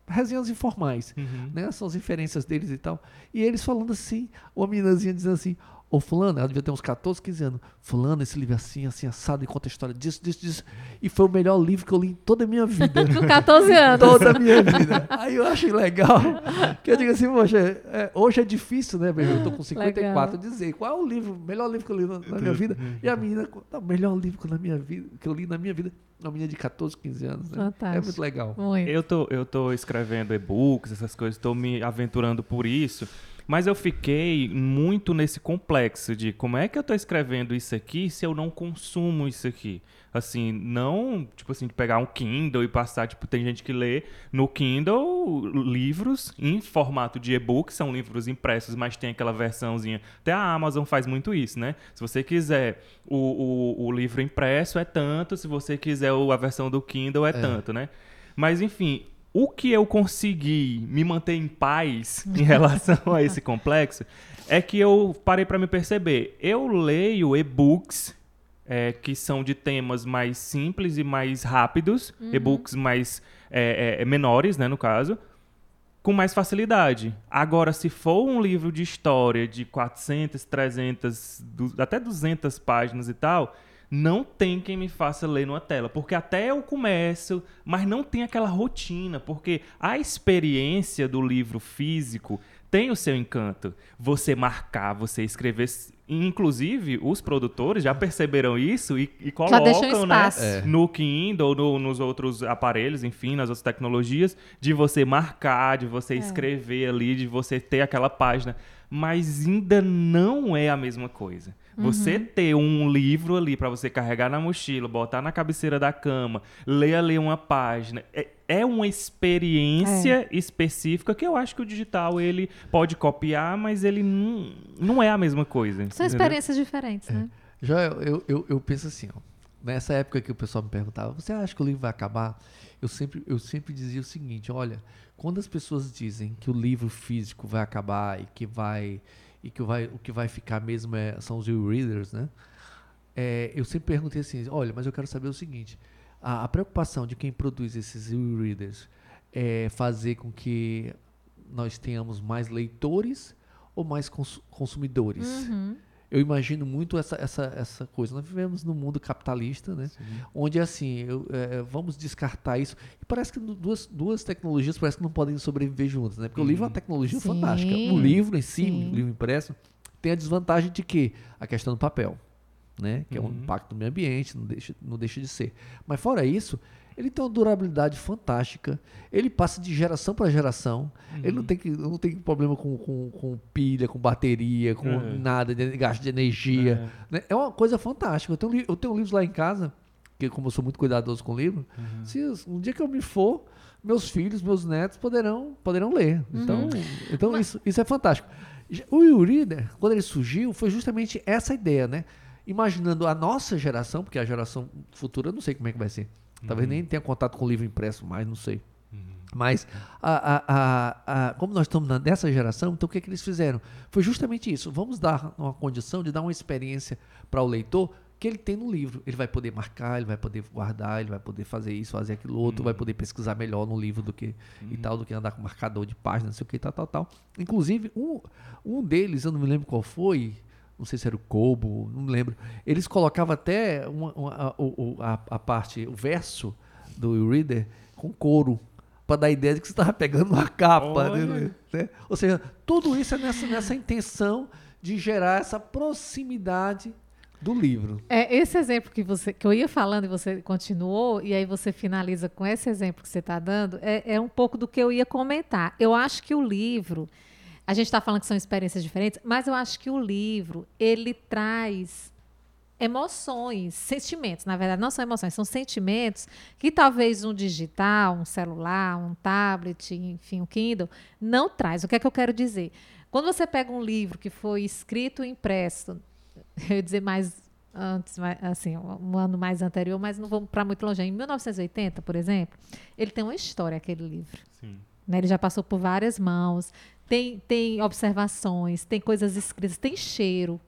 resenhas informais, uhum. né? São as inferências deles e tal. E eles falando assim, uma meninazinha dizendo assim, Ô fulano, ela devia ter uns 14, 15 anos. Fulano, esse livro assim, assim, assado, e conta a história disso, disso, disso. E foi o melhor livro que eu li em toda a minha vida. Com 14 anos. toda a minha vida. Aí eu achei legal. Que eu digo assim, poxa, é, hoje é difícil, né, Eu tô com 54, legal. dizer qual é o livro, melhor livro que eu li na, na minha vida. E a menina, o melhor livro que eu, na minha vida, que eu li na minha vida. Uma menina de 14, 15 anos. Né? Fantástico. É muito legal. Muito. Eu, tô, eu tô escrevendo e-books, essas coisas, estou me aventurando por isso. Mas eu fiquei muito nesse complexo de como é que eu estou escrevendo isso aqui se eu não consumo isso aqui. Assim, não, tipo assim, de pegar um Kindle e passar, tipo, tem gente que lê no Kindle livros em formato de e-book, são livros impressos, mas tem aquela versãozinha. Até a Amazon faz muito isso, né? Se você quiser o, o, o livro impresso é tanto, se você quiser a versão do Kindle é, é. tanto, né? Mas enfim, o que eu consegui me manter em paz em relação a esse complexo é que eu parei para me perceber. Eu leio e-books é, que são de temas mais simples e mais rápidos, uhum. e-books mais é, é, menores, né, no caso, com mais facilidade. Agora, se for um livro de história de 400, 300, até 200 páginas e tal, não tem quem me faça ler numa tela, porque até eu começo, mas não tem aquela rotina, porque a experiência do livro físico tem o seu encanto. Você marcar, você escrever. Inclusive, os produtores já perceberam isso e, e colocam né, é. no Kindle, no, nos outros aparelhos, enfim, nas outras tecnologias, de você marcar, de você é. escrever ali, de você ter aquela página. Mas ainda não é a mesma coisa. Você uhum. ter um livro ali para você carregar na mochila, botar na cabeceira da cama, ler ali uma página, é, é uma experiência é. específica que eu acho que o digital ele pode copiar, mas ele não, não é a mesma coisa. São entendeu? experiências diferentes, é. né? Já eu, eu, eu, eu penso assim, ó, nessa época que o pessoal me perguntava, você acha que o livro vai acabar? Eu sempre, eu sempre dizia o seguinte, olha, quando as pessoas dizem que o livro físico vai acabar e que vai e que vai, o que vai ficar mesmo é, são os e-readers, né? É, eu sempre perguntei assim, olha, mas eu quero saber o seguinte, a, a preocupação de quem produz esses e-readers é fazer com que nós tenhamos mais leitores ou mais cons consumidores? Uhum eu imagino muito essa, essa, essa coisa. Nós vivemos num mundo capitalista, né? Onde assim, eu, é, vamos descartar isso. E parece que duas, duas tecnologias parece que não podem sobreviver juntas, né? Porque uhum. o livro é uma tecnologia Sim. fantástica. O livro em si, Sim. o livro impresso, tem a desvantagem de que a questão do papel, né? Que uhum. é um impacto no meio ambiente, não deixa, não deixa de ser. Mas fora isso, ele tem uma durabilidade fantástica. Ele passa de geração para geração. Uhum. Ele não tem, que, não tem problema com, com, com pilha, com bateria, com uhum. nada, de gasto de energia. É. Né? é uma coisa fantástica. Eu tenho, eu tenho livros lá em casa, que como eu sou muito cuidadoso com o livro, uhum. se um dia que eu me for, meus filhos, meus netos poderão, poderão ler. Então, uhum. então Mas... isso, isso é fantástico. O e-reader, quando ele surgiu, foi justamente essa ideia, né? Imaginando a nossa geração, porque a geração futura eu não sei como é que vai ser. Talvez uhum. nem tenha contato com o livro impresso mais, não sei. Uhum. Mas, a, a, a, como nós estamos nessa geração, então o que, é que eles fizeram? Foi justamente isso. Vamos dar uma condição de dar uma experiência para o leitor que ele tem no livro. Ele vai poder marcar, ele vai poder guardar, ele vai poder fazer isso, fazer aquilo outro, uhum. vai poder pesquisar melhor no livro do que e tal, do que andar com marcador de página, não sei o que, tal, tal, tal. Inclusive, um, um deles, eu não me lembro qual foi, não sei se era o Kobo, não lembro. Eles colocavam até uma, uma, a, a, a, parte, o verso do reader com couro, para dar a ideia de que você estava pegando uma capa. Né, né? Ou seja, tudo isso é nessa, nessa intenção de gerar essa proximidade do livro. É, esse exemplo que, você, que eu ia falando e você continuou, e aí você finaliza com esse exemplo que você está dando, é, é um pouco do que eu ia comentar. Eu acho que o livro, a gente está falando que são experiências diferentes, mas eu acho que o livro, ele traz emoções, sentimentos, na verdade, não são emoções, são sentimentos que talvez um digital, um celular, um tablet, enfim, um Kindle, não traz. O que é que eu quero dizer? Quando você pega um livro que foi escrito e impresso, eu ia dizer mais antes, assim, um ano mais anterior, mas não vamos para muito longe. Em 1980, por exemplo, ele tem uma história, aquele livro. Sim. Né? Ele já passou por várias mãos, tem, tem observações, tem coisas escritas, tem cheiro,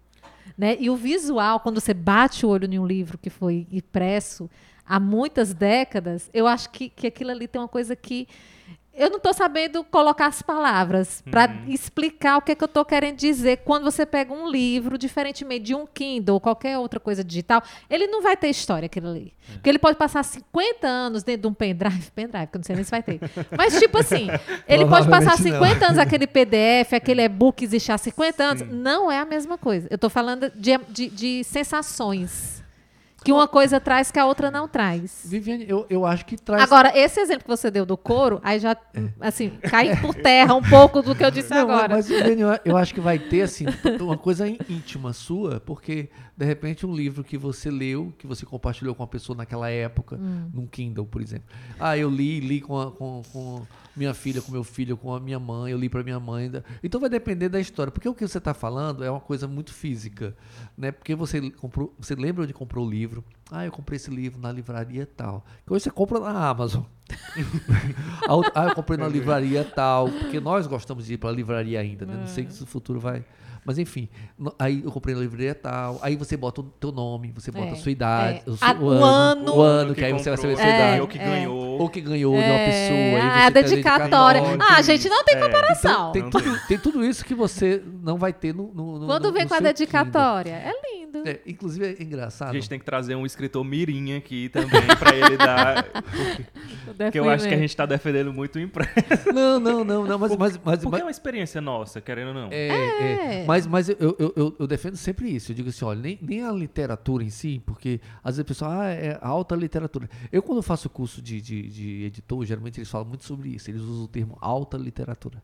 né? E o visual, quando você bate o olho em um livro que foi impresso há muitas décadas, eu acho que, que aquilo ali tem uma coisa que eu não estou sabendo colocar as palavras para uhum. explicar o que, é que eu estou querendo dizer. Quando você pega um livro, diferentemente de um Kindle ou qualquer outra coisa digital, ele não vai ter história aquilo ali. É. Porque ele pode passar 50 anos dentro de um pendrive, pendrive, que eu não sei nem se vai ter. Mas, tipo assim, ele pode passar 50 não. anos aquele PDF, aquele e-book existe há 50 anos. Sim. Não é a mesma coisa. Eu estou falando de, de, de sensações. Que uma coisa traz que a outra não traz. Viviane, eu, eu acho que traz. Agora, esse exemplo que você deu do couro, aí já, assim, cai por terra um pouco do que eu disse não, agora. Mas, Viviane, eu, eu acho que vai ter, assim, uma coisa íntima sua, porque, de repente, um livro que você leu, que você compartilhou com a pessoa naquela época, hum. num Kindle, por exemplo. Ah, eu li, li com, a, com, com minha filha, com meu filho, com a minha mãe, eu li para minha mãe. Então vai depender da história, porque o que você está falando é uma coisa muito física, né? Porque você comprou, você lembra onde comprou o livro? Ah, eu comprei esse livro na livraria tal. Que hoje você compra na Amazon. ah, eu comprei na livraria tal, porque nós gostamos de ir para a livraria ainda, né? Não sei se o futuro vai mas enfim, aí eu comprei na livraria tal, aí você bota o teu nome, você bota é, a sua idade, é. o, a, o, ano, ano, o ano, que, que aí você vai saber a sua idade. Ou que ganhou. Ou que ganhou de uma é. pessoa. Ah, a dedicatória. Ah, gente, não tem é. comparação. Então, tem, tudo, tem tudo isso que você não vai ter no. no, no Quando vem no com a dedicatória. É lindo. É, inclusive é engraçado. A gente tem que trazer um escritor mirim aqui também para ele dar. Porque eu acho que a gente está defendendo muito o impresso. Não, não, não, não. Mas, mas, mas, porque mas, é uma experiência nossa, querendo ou não. É, é. Mas, mas eu, eu, eu, eu, defendo sempre isso. Eu digo assim, olha, nem, nem a literatura em si, porque às vezes a pessoa, ah, é alta literatura. Eu, quando faço curso de, de, de editor, geralmente eles falam muito sobre isso. Eles usam o termo alta literatura.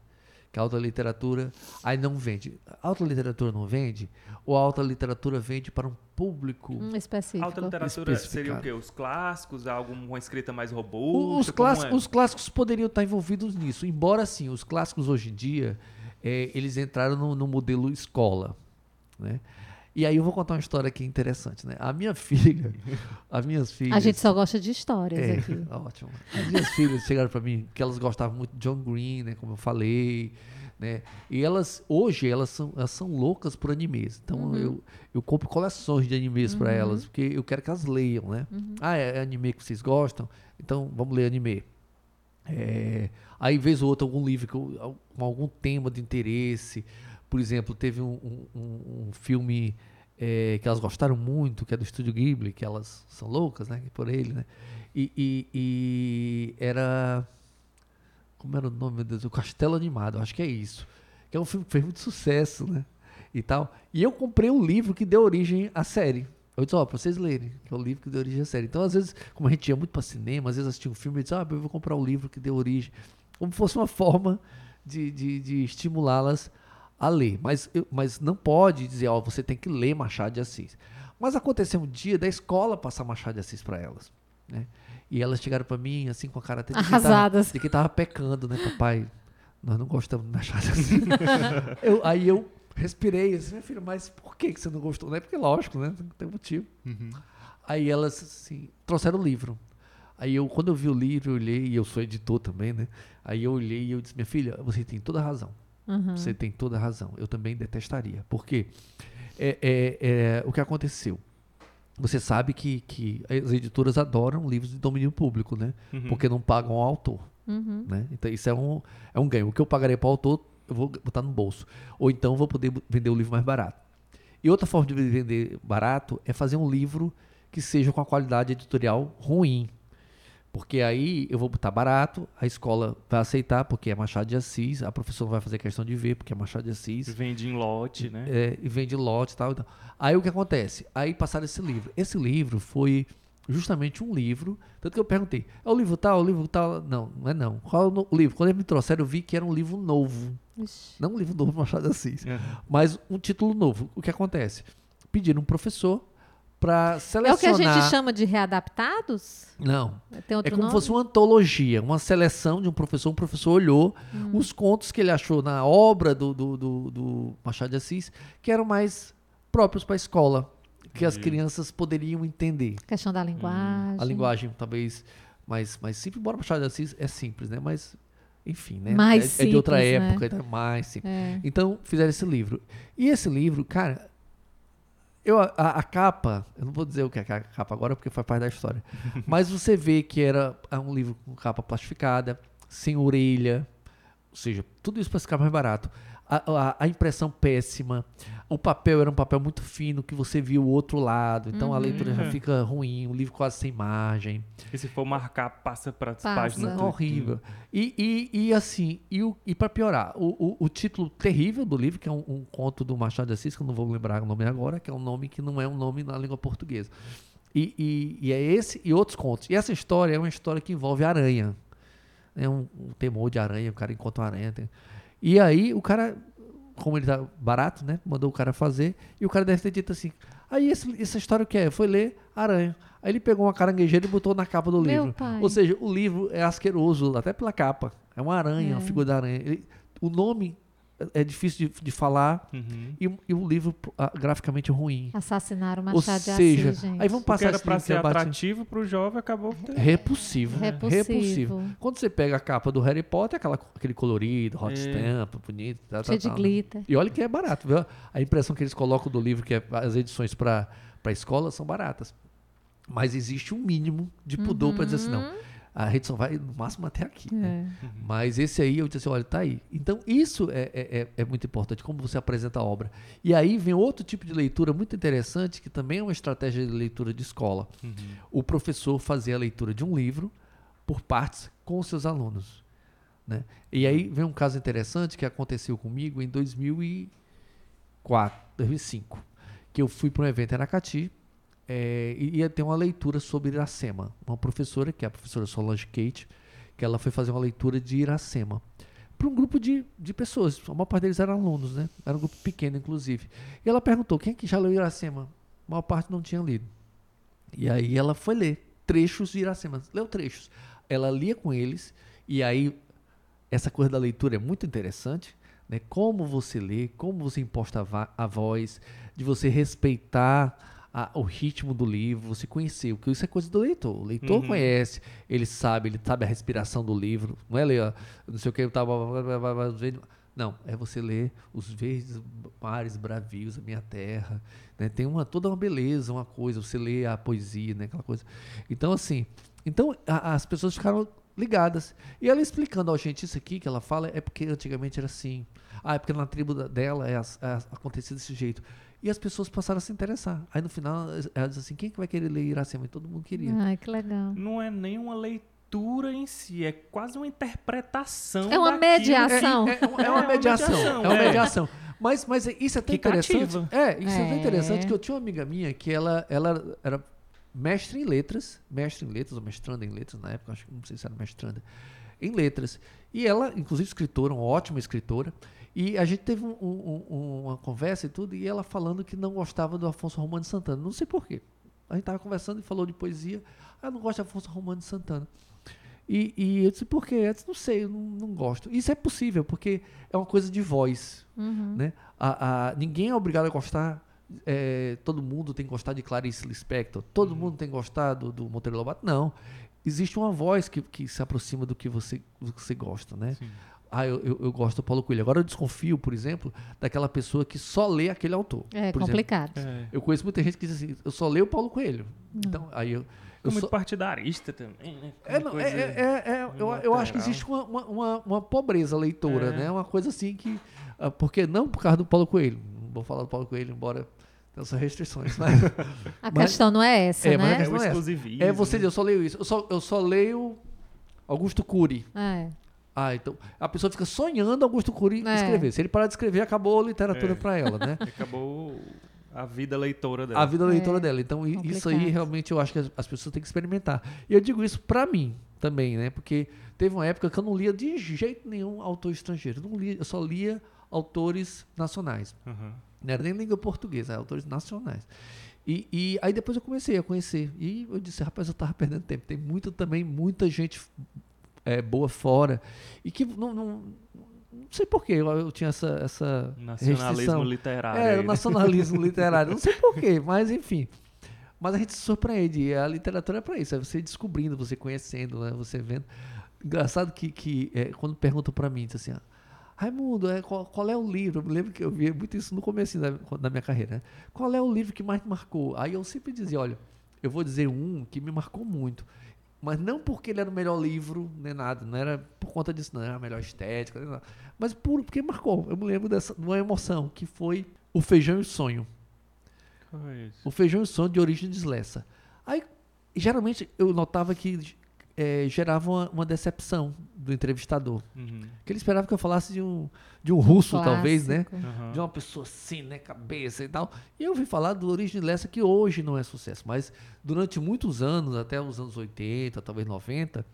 Que a alta literatura aí não vende. A alta literatura não vende? Ou a alta literatura vende para um público um específico? Alta literatura seria o quê? Os clássicos? Alguma escrita mais robusta? Os, clássicos, é? os clássicos poderiam estar envolvidos nisso. Embora, sim, os clássicos hoje em dia, é, eles entraram no, no modelo escola. Né? E aí eu vou contar uma história aqui interessante, né? A minha filha, as minhas filhas... A gente só gosta de histórias é, aqui. Ótimo. As minhas filhas chegaram para mim que elas gostavam muito de John Green, né? Como eu falei, né? E elas, hoje, elas são, elas são loucas por animes. Então uhum. eu, eu compro coleções de animes uhum. para elas, porque eu quero que elas leiam, né? Uhum. Ah, é, é, anime que vocês gostam? Então vamos ler anime. É, aí, vez ou outra, algum livro com algum tema de interesse por exemplo, teve um, um, um filme é, que elas gostaram muito, que é do Estúdio Ghibli, que elas são loucas, né? Por ele, né? E, e, e, era. Como era o nome, meu Deus? O Castelo Animado, acho que é isso. Que é um filme que fez muito sucesso, né? E tal. E eu comprei um livro que deu origem à série. Eu disse, ó, pra vocês lerem, que é o livro que deu origem à série. Então, às vezes, como a gente ia muito para cinema, às vezes assistia um filme e disse, ah, eu vou comprar o um livro que deu origem. Como fosse uma forma de, de, de estimulá-las a ler. Mas, eu, mas não pode dizer, ó, você tem que ler Machado de Assis. Mas aconteceu um dia da escola passar Machado de Assis para elas. Né? E elas chegaram para mim, assim, com a cara até de Arrasadas. Que tava, pecando, né, papai? Nós não gostamos de Machado de Assis. eu, aí eu respirei, assim, minha filha, mas por que, que você não gostou? Não é porque, lógico, né? Não tem motivo. Uhum. Aí elas, assim, trouxeram o livro. Aí eu, quando eu vi o livro, eu olhei, e eu sou editor também, né? Aí eu olhei e eu disse, minha filha, você tem toda a razão. Uhum. Você tem toda a razão. Eu também detestaria. Porque é, é, é, o que aconteceu? Você sabe que, que as editoras adoram livros de domínio público, né? Uhum. Porque não pagam ao autor. Uhum. Né? Então isso é um, é um ganho. O que eu pagarei para o autor, eu vou botar no bolso. Ou então vou poder vender o livro mais barato. E outra forma de vender barato é fazer um livro que seja com a qualidade editorial ruim. Porque aí eu vou botar barato, a escola vai aceitar, porque é Machado de Assis, a professora vai fazer questão de ver, porque é Machado de Assis. Vende em lote, né? É, e vende lote e tal, e tal. Aí o que acontece? Aí passaram esse livro. Esse livro foi justamente um livro. Tanto que eu perguntei: é o livro tal, o livro tal? Não, não é não. Qual é o, livro? Quando eles me trouxeram, eu vi que era um livro novo. Ixi. Não um livro novo do Machado de Assis, Uhum. mas um título novo. O que acontece? Pediram um professor para É o selecionar. que a gente chama de readaptados? Não. Tem outro É como nome? se fosse uma antologia, uma seleção de um professor. Um professor olhou Hum. os contos que ele achou na obra do, do, do- do Machado de Assis, que eram mais próprios para a escola, que as crianças poderiam entender. Questão da linguagem. A linguagem talvez mais, mais simples, embora Machado de Assis é simples, né? Mas, enfim, né? Mais é, é de outra simples, né? época, então é mais simples. É. Então, fizeram esse livro. E esse livro, cara, eu, a, a capa, eu não vou dizer o que é a capa agora, porque faz parte da história. Mas você vê que era é um livro com capa plastificada, sem orelha, ou seja, tudo isso para ficar mais barato. A, a- a impressão péssima, o papel era um papel muito fino que você via o outro lado, então a leitura já Uhum. fica ruim, o livro quase sem margem. E se for marcar, passa para as páginas. É horrível. E, e, e assim, e, e para piorar, o, o, o título terrível do livro, que é um, um conto do Machado de Assis, que eu não vou lembrar o nome agora, que é um nome que não é um nome na língua portuguesa. E, e, e é esse e outros contos. E essa história é uma história que envolve aranha. É um, um temor de aranha, o cara encontra uma aranha. tem- E aí o cara, como ele tá barato, né? Mandou o cara fazer, e o cara deve ter dito assim. Aí esse- essa história o que é? Foi ler aranha. Aí ele pegou uma caranguejeira e botou na capa do livro. Ou seja, o livro é asqueroso, até pela capa. É uma aranha, uma É. figura da aranha. Ele- o nome é difícil de, de falar Uhum. e, e o livro ah, graficamente ruim. Assassinaram o Ou seja, Assis, gente. aí vamos passar esse para ser bati- atrativo para o jovem, acabou tendo- Repulsivo. né? Repulsivo. Quando você pega a capa do Harry Potter, aquela, aquele colorido, hot É. stamp, bonito. Tal, Cheio tal, de tal. glitter. E olha que é barato, viu? A impressão que eles colocam do livro, que é as edições para a escola, são baratas. Mas existe um mínimo de pudor para dizer assim, não, a rede só vai no máximo até aqui. né? É. Mas esse aí, eu disse assim, olha, tá aí. Então, isso é, é, é- é muito importante, como você apresenta a obra. E aí vem outro tipo de leitura muito interessante, que também é uma estratégia de leitura de escola. Uhum. O professor fazer a leitura de um livro por partes com os seus alunos. Né? E aí vem um caso interessante que aconteceu comigo em 2004, 2005, que eu fui para um evento em Aracati é, ia ter uma leitura sobre Iracema. Uma professora, que é a professora Solange Kate, que ela foi fazer uma leitura de Iracema para um grupo de, de pessoas. A maior parte deles eram alunos, né? Era um grupo pequeno, inclusive. E ela perguntou: quem é que já leu Iracema? A maior parte não tinha lido. E aí ela foi ler trechos de Iracema. Leu trechos. Ela lia com eles, e aí essa coisa da leitura é muito interessante, né? Como você lê, como você imposta a, a voz, de você respeitar a- o ritmo do livro, você conhecer, porque isso é coisa do leitor. O leitor Uhum. conhece, ele sabe, ele sabe a respiração do livro. Não é ler, não sei o que, eu tava. Não, é você ler os verdes mares bravios, a minha terra. Né? Tem uma, toda uma beleza, uma coisa, você lê a poesia, né? aquela coisa. Então, assim, então a- as pessoas ficaram ligadas. E ela explicando, ó, gente, isso aqui que ela fala é porque antigamente era assim. Ah, é porque na tribo dela é, é acontecia desse jeito. E as pessoas passaram a se interessar. Aí no final, ela diz assim: quem que vai querer ler Iracema? E todo mundo queria. Ai, que legal. Não é nem uma leitura em si, é quase uma interpretação. É uma daquilo mediação. É, é, é uma É, mediação. É uma é. mediação. Mas, mas isso é tão Que interessante. cativa. É, isso é. tão É. interessante que eu tinha uma amiga minha que ela, ela era mestre em letras, mestre em letras, ou mestranda em letras na época, acho que não sei se era mestranda, em letras. E ela, inclusive, escritora, uma ótima escritora. E a gente teve um- um- um- uma conversa e tudo, e ela falando que não gostava do Afonso Romano de Santana. Não sei porquê. A gente estava conversando e falou de poesia. Ah, eu não gosto de Afonso Romano de Santana. E, e eu disse, por quê? Eu disse, não sei, eu não, não gosto. Isso é possível, porque é uma coisa de voz. Uhum. Né? A, a- ninguém é obrigado a gostar. é, todo mundo tem que gostar de Clarice Lispector. Todo mundo tem que gostar do, do Monteiro Lobato. Não. Existe uma voz que, que se aproxima do que você, do que você gosta, né? Sim. Ah, eu, eu, eu gosto do Paulo Coelho. Agora eu desconfio, por exemplo, daquela pessoa que só lê aquele autor. É por exemplo. complicado. É. Eu conheço muita gente que diz assim, eu só leio o Paulo Coelho. Então, aí eu. eu É muito só- partidarista também, né? é, não, é, é, é, é, eu, eu acho que existe uma, uma, uma, pobreza leitora, É. né? Uma coisa assim que. ah, Porque não por causa do Paulo Coelho. Não vou falar do Paulo Coelho, embora são restrições. Mas, A Mas- questão não é essa, É, mas a né? É o exclusivismo. é você, eu só leio isso. Eu só, eu só leio Augusto Cury. É. Ah, então a pessoa fica sonhando Augusto Cury É. escrever. Se ele parar de escrever, acabou a literatura É. para ela, né? Acabou a vida leitora dela. a vida leitora É, dela. Então, i- isso aí complicado. realmente eu acho que as, as pessoas têm que experimentar. E eu digo isso pra mim também, né? Porque teve uma época que eu não lia de jeito nenhum autor estrangeiro. Eu, não lia, eu só lia autores nacionais. Uhum. Não era nem língua portuguesa, era autores nacionais. E, e aí depois eu comecei a conhecer. E eu disse, rapaz, eu tava perdendo tempo. Tem muita também, muita gente é, boa fora. E que não, não, não sei porquê eu, eu tinha essa, essa Nacionalismo restrição. literário. É, o né? nacionalismo literário. Não sei porquê, mas enfim. Mas a gente se surpreende. E a literatura é para isso. É você descobrindo, você conhecendo, né? você vendo. Engraçado que, que é, quando perguntam para mim, diz assim, ah, Raimundo, é, qual, qual é o livro? Eu me lembro que eu via muito isso no começo da, da minha carreira. Né? Qual é o livro que mais te marcou? Aí eu sempre dizia, olha, eu vou dizer um que me marcou muito. Mas não porque ele era o melhor livro, nem nada. Não era por conta disso, não. Era a melhor estética, nem nada. Mas por, porque marcou. Eu me lembro dessa, de uma emoção, que foi O Feijão e o Sonho. É? O Feijão e o Sonho de origem deslessa. Aí, geralmente, eu notava que eh, gerava uma, uma decepção do entrevistador. Uhum. Que ele esperava que eu falasse de um, de um russo, talvez, né? Aham. De uma pessoa assim, né? Cabeça e tal. E eu ouvi falar do Origem Lessa, que hoje não é sucesso, mas durante muitos anos, até os anos 80, talvez 90,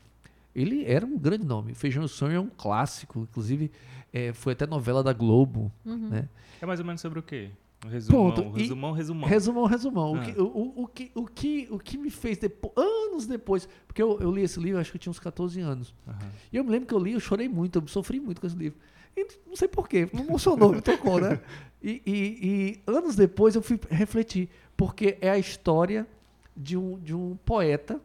ele era um grande nome. Feijão e Sonho é um clássico, inclusive eh, foi até novela da Globo, Uhum. né? É mais ou menos sobre o quê? Um resumão, Pronto, e- resumão, resumão. Resumão, resumão. O, Ah. que, o, o, o que, o, que, o que me fez depo- anos depois, porque eu, eu li esse livro, acho que eu tinha uns 14 anos. Aham. E eu me lembro que eu li, eu chorei muito, eu sofri muito com esse livro. E não sei porquê, me emocionou, me tocou, né? E, e- e anos depois eu fui refletir, porque é a história de um, de um poeta,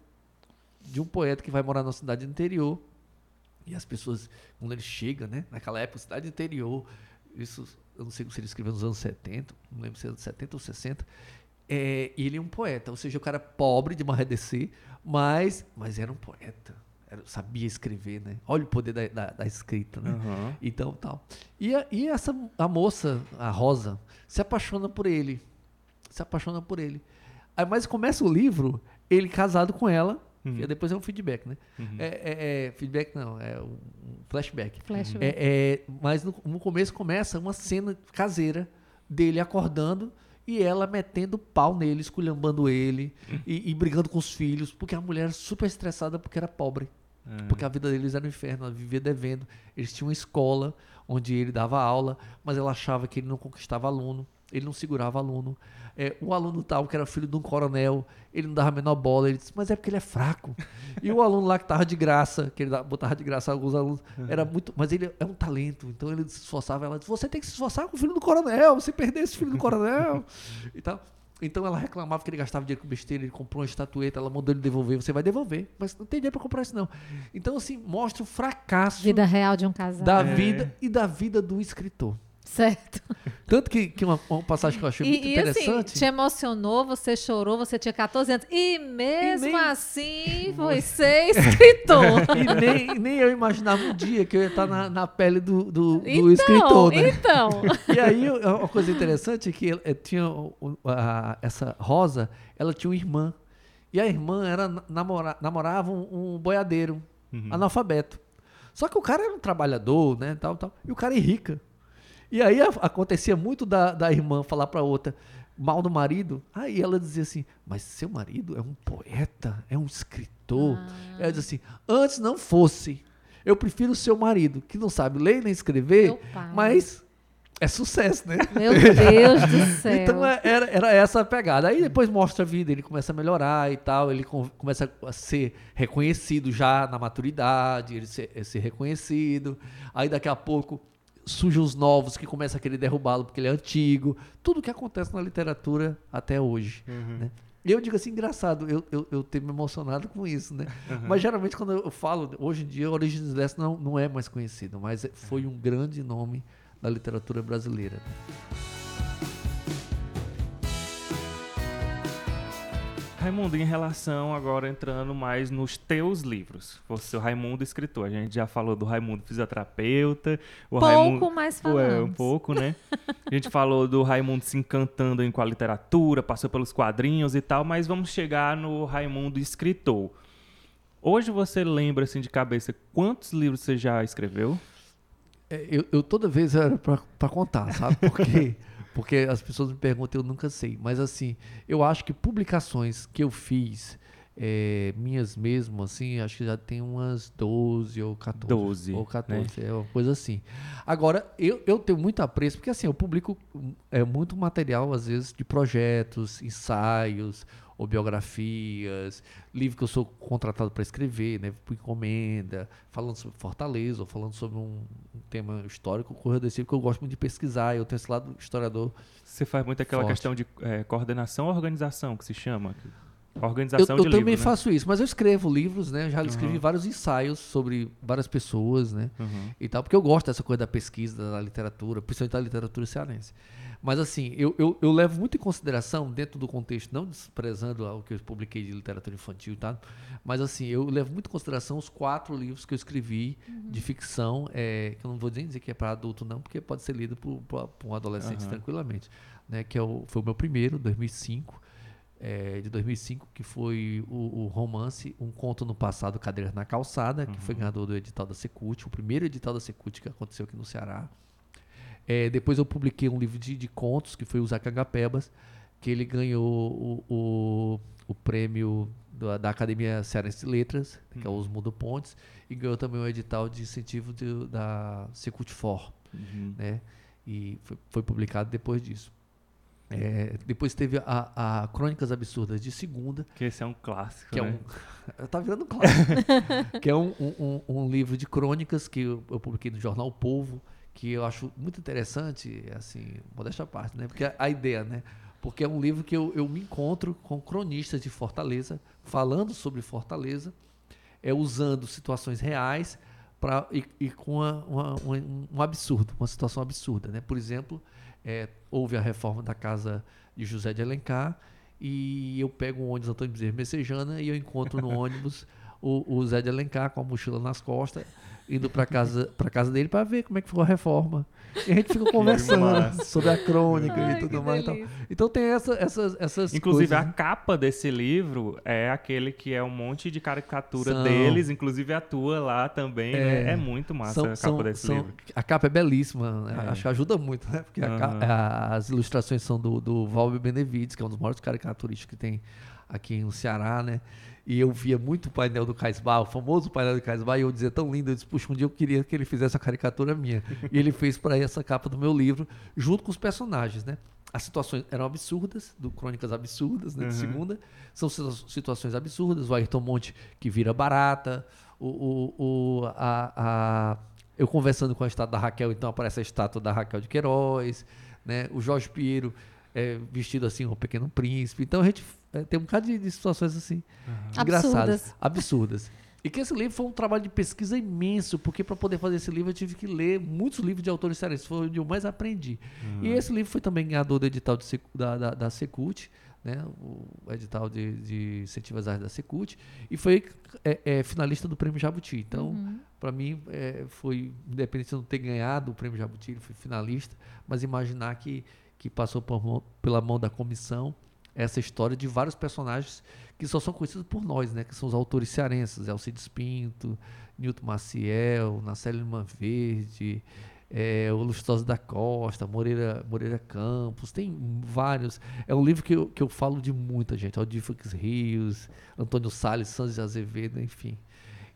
de um poeta que vai morar na cidade interior. E as pessoas, quando ele chega, né? Naquela época, cidade interior, isso, eu não sei se ele escreveu nos anos 70, não lembro se é anos 70 ou 60. É, e ele é um poeta, ou seja, o cara pobre de Marredecer, mas, mas era um poeta. Era- sabia escrever, né? Olha o poder da, da- da escrita, né? Aham. Então, tal. E, a, e essa, a moça, a Rosa, se apaixona por ele. Se apaixona por ele. Aí, mas começa o livro, ele casado com ela, Uhum. e depois é um feedback, né? Uhum. É, é- é- feedback não, é um um flashback. Flashback. É, é, mas no, no começo começa uma cena caseira dele acordando e ela metendo pau nele, esculhambando ele e, e brigando com os filhos, porque a mulher era super estressada porque era pobre. É. Porque a vida deles era um inferno, ela vivia devendo. Eles tinham uma escola onde ele dava aula, mas ela achava que ele não conquistava aluno, ele não segurava aluno. É, o aluno tal, que era filho de um coronel, ele não dava a menor bola, ele disse, mas é porque ele é fraco. E o aluno lá que estava de graça, que ele botava de graça alguns alunos, era muito. Mas ele é um talento, então ele se esforçava. Ela disse, você tem que se esforçar com o filho do coronel, você perder esse filho do coronel e tal. Então ela reclamava que ele gastava dinheiro com besteira, ele comprou uma estatueta, ela mandou ele devolver, você vai devolver, mas não tem dinheiro para comprar isso não. Então assim, mostra o fracasso Vida real de um casal. da É. vida e da vida do escritor. Certo. Tanto que, que uma, uma passagem que eu achei muito E, e assim, interessante. te emocionou, você chorou, você tinha 14 anos. E mesmo nem- assim, você escritor. E nem, nem eu imaginava um dia que eu ia estar na, na pele do, do, do então, escritor, né? então. E aí, uma coisa interessante é que ele- tinha a- essa Rosa, ela tinha uma irmã. E a irmã era na- namora, namorava um, um boiadeiro, Uhum. analfabeto. Só que o cara era um trabalhador, né, tal, tal. E o cara é rica. E aí acontecia muito da, da irmã falar pra outra mal do marido. Aí ela dizia assim, mas seu marido é um poeta, é um escritor. Ah. Ela dizia assim, antes não fosse. Eu prefiro o seu marido, que não sabe ler nem escrever, mas é sucesso, né? Meu Deus do céu. Então é- era, era essa a pegada. Aí depois mostra a vida, ele começa a melhorar e tal, ele com- começa a ser reconhecido já na maturidade, ele ser, ser reconhecido. Aí daqui a pouco surgem os novos que começam a querer derrubá-lo porque ele é antigo. Tudo que acontece na literatura até hoje. né? E eu digo assim, engraçado, eu, eu, eu ter me emocionado com isso, né? Mas geralmente quando eu falo, hoje em dia, Origins Leste não, não é mais conhecido, mas é- foi um grande nome da literatura brasileira. Raimundo, em relação agora entrando mais nos teus livros. Você, o Raimundo escritor. A gente já falou do Raimundo fisioterapeuta. O Pouco Raimundo, mais Ué, um falamos. pouco, né? A gente falou do Raimundo se encantando em com a literatura, passou pelos quadrinhos e tal, mas vamos chegar no Raimundo escritor. Hoje você lembra, assim, de cabeça, quantos livros você já escreveu? É, Eu, eu toda vez era pra, pra contar, sabe? Porque, porque as pessoas me perguntam, eu nunca sei. Mas assim, eu acho que publicações que eu fiz, é, minhas mesmo, assim, acho que já tem umas 12 ou 14. 12, Ou 14, é uma coisa assim. Agora, eu, eu tenho muito apreço, porque assim, eu publico é, muito material, às vezes, de projetos, ensaios, ou biografias, livro que eu sou contratado para escrever, né, por encomenda, falando sobre Fortaleza, ou falando sobre um, um tema histórico, correu desse que eu gosto muito de pesquisar, eu tenho esse lado historiador. Você faz muito aquela Forte. questão de é, coordenação ou organização, que se chama? Eu, Organização eu de também livro, né? faço isso, mas eu escrevo livros, né? Já escrevi Uhum. vários ensaios sobre várias pessoas, né? Uhum. e tal, porque eu gosto dessa coisa da pesquisa, da literatura, principalmente da literatura cearense. Mas assim, eu, eu, eu levo muito em consideração, dentro do contexto, não desprezando o que eu publiquei de literatura infantil, tá? Mas assim, eu levo muito em consideração os quatro livros que eu escrevi de ficção, é, que eu não vou nem dizer que é para adulto não, porque pode ser lido por, por, um adolescente Aham. tranquilamente, né? Que é o, foi o meu primeiro, 2005, é, de 2005, que foi o, o romance Um Conto no Passado, Cadeiras na Calçada, que foi ganhador do edital da Secult, o primeiro edital da Secult que aconteceu aqui no Ceará. É, depois eu publiquei um livro de, de contos, que foi o Zacagapebas, que ele ganhou o, o, o prêmio da, da Academia Cearense de Letras, que é o Osmundo Pontes, e ganhou também o edital de incentivo de- da Secult For, Uhum. né? E foi, foi publicado depois disso. É, depois teve a, a Crônicas Absurdas de Segunda, Que esse é um clássico, que é né? um. tá virando um clássico. que é um, um, um- um livro de crônicas que eu, eu publiquei no jornal Povo, que eu acho muito interessante, assim, modéstia à parte, né? Porque a, a ideia, né? Porque é um livro que eu, eu me encontro com cronistas de Fortaleza, falando sobre Fortaleza, é usando situações reais pra, e, e com uma- uma- uma- um absurdo, uma situação absurda. Né? Por exemplo, é, houve a reforma da casa de José de Alencar e eu pego um ônibus Antônio Bezerra Messejana e eu encontro no ônibus o, o Zé de Alencar com a mochila nas costas, indo para casa, pra casa dele para ver como é que ficou a reforma. E a gente fica conversando sobre a crônica Ai, e tudo mais. e delícia. Então tem essa, essas, essas Inclusive, coisas, a né? capa desse livro é aquele que é um monte de caricatura São. deles, inclusive a tua lá também, É. né? É muito massa São- a capa são- desse são- livro. A capa é belíssima, né? É. acho que ajuda muito, né? Porque a ca- Aham. a- as ilustrações são do, do Valber Benevides, que é um dos maiores caricaturistas que tem aqui no Ceará, né? E eu via muito o painel do Caisbar, o famoso painel do Caisbar, e eu dizia tão lindo, eu disse, puxa, um dia eu queria que ele fizesse a caricatura minha. e ele fez para essa capa do meu livro, junto com os personagens, né? As situações eram absurdas, do Crônicas Absurdas, né? De Uhum. segunda. São situa- situações absurdas. O Ayrton Monte que vira barata. O, o, o- a, a- eu conversando com a estátua da Raquel, então aparece a estátua da Raquel de Queiroz. Né? O Jorge Pinheiro é, vestido assim, um pequeno príncipe. Então a gente é, tem um bocado de, de situações assim engraçadas, Absurdas. absurdas. E que esse livro foi um trabalho de pesquisa imenso, porque para poder fazer esse livro eu tive que ler muitos livros de autores cearenses, foi onde eu mais aprendi. E esse livro foi também ganhador do edital de da, da, da Secult, né? o edital de, de incentivo às artes da Secult, e foi é, é, finalista do Prêmio Jabuti. Então, Uhum. para mim, é, foi, independente de eu não ter ganhado o Prêmio Jabuti, ele foi finalista, mas imaginar que, que passou por pela mão da comissão essa história de vários personagens que só são conhecidos por nós, né? Que são os autores cearenses, Alcides Pinto, Nilton Maciel, Nacélio Lima Verde, é, o Lustosa da Costa, Moreira, Moreira Campos, tem vários. É um livro que eu, que eu falo de muita gente, Aldífax Rios, Antônio Salles, Santos de Azevedo, enfim.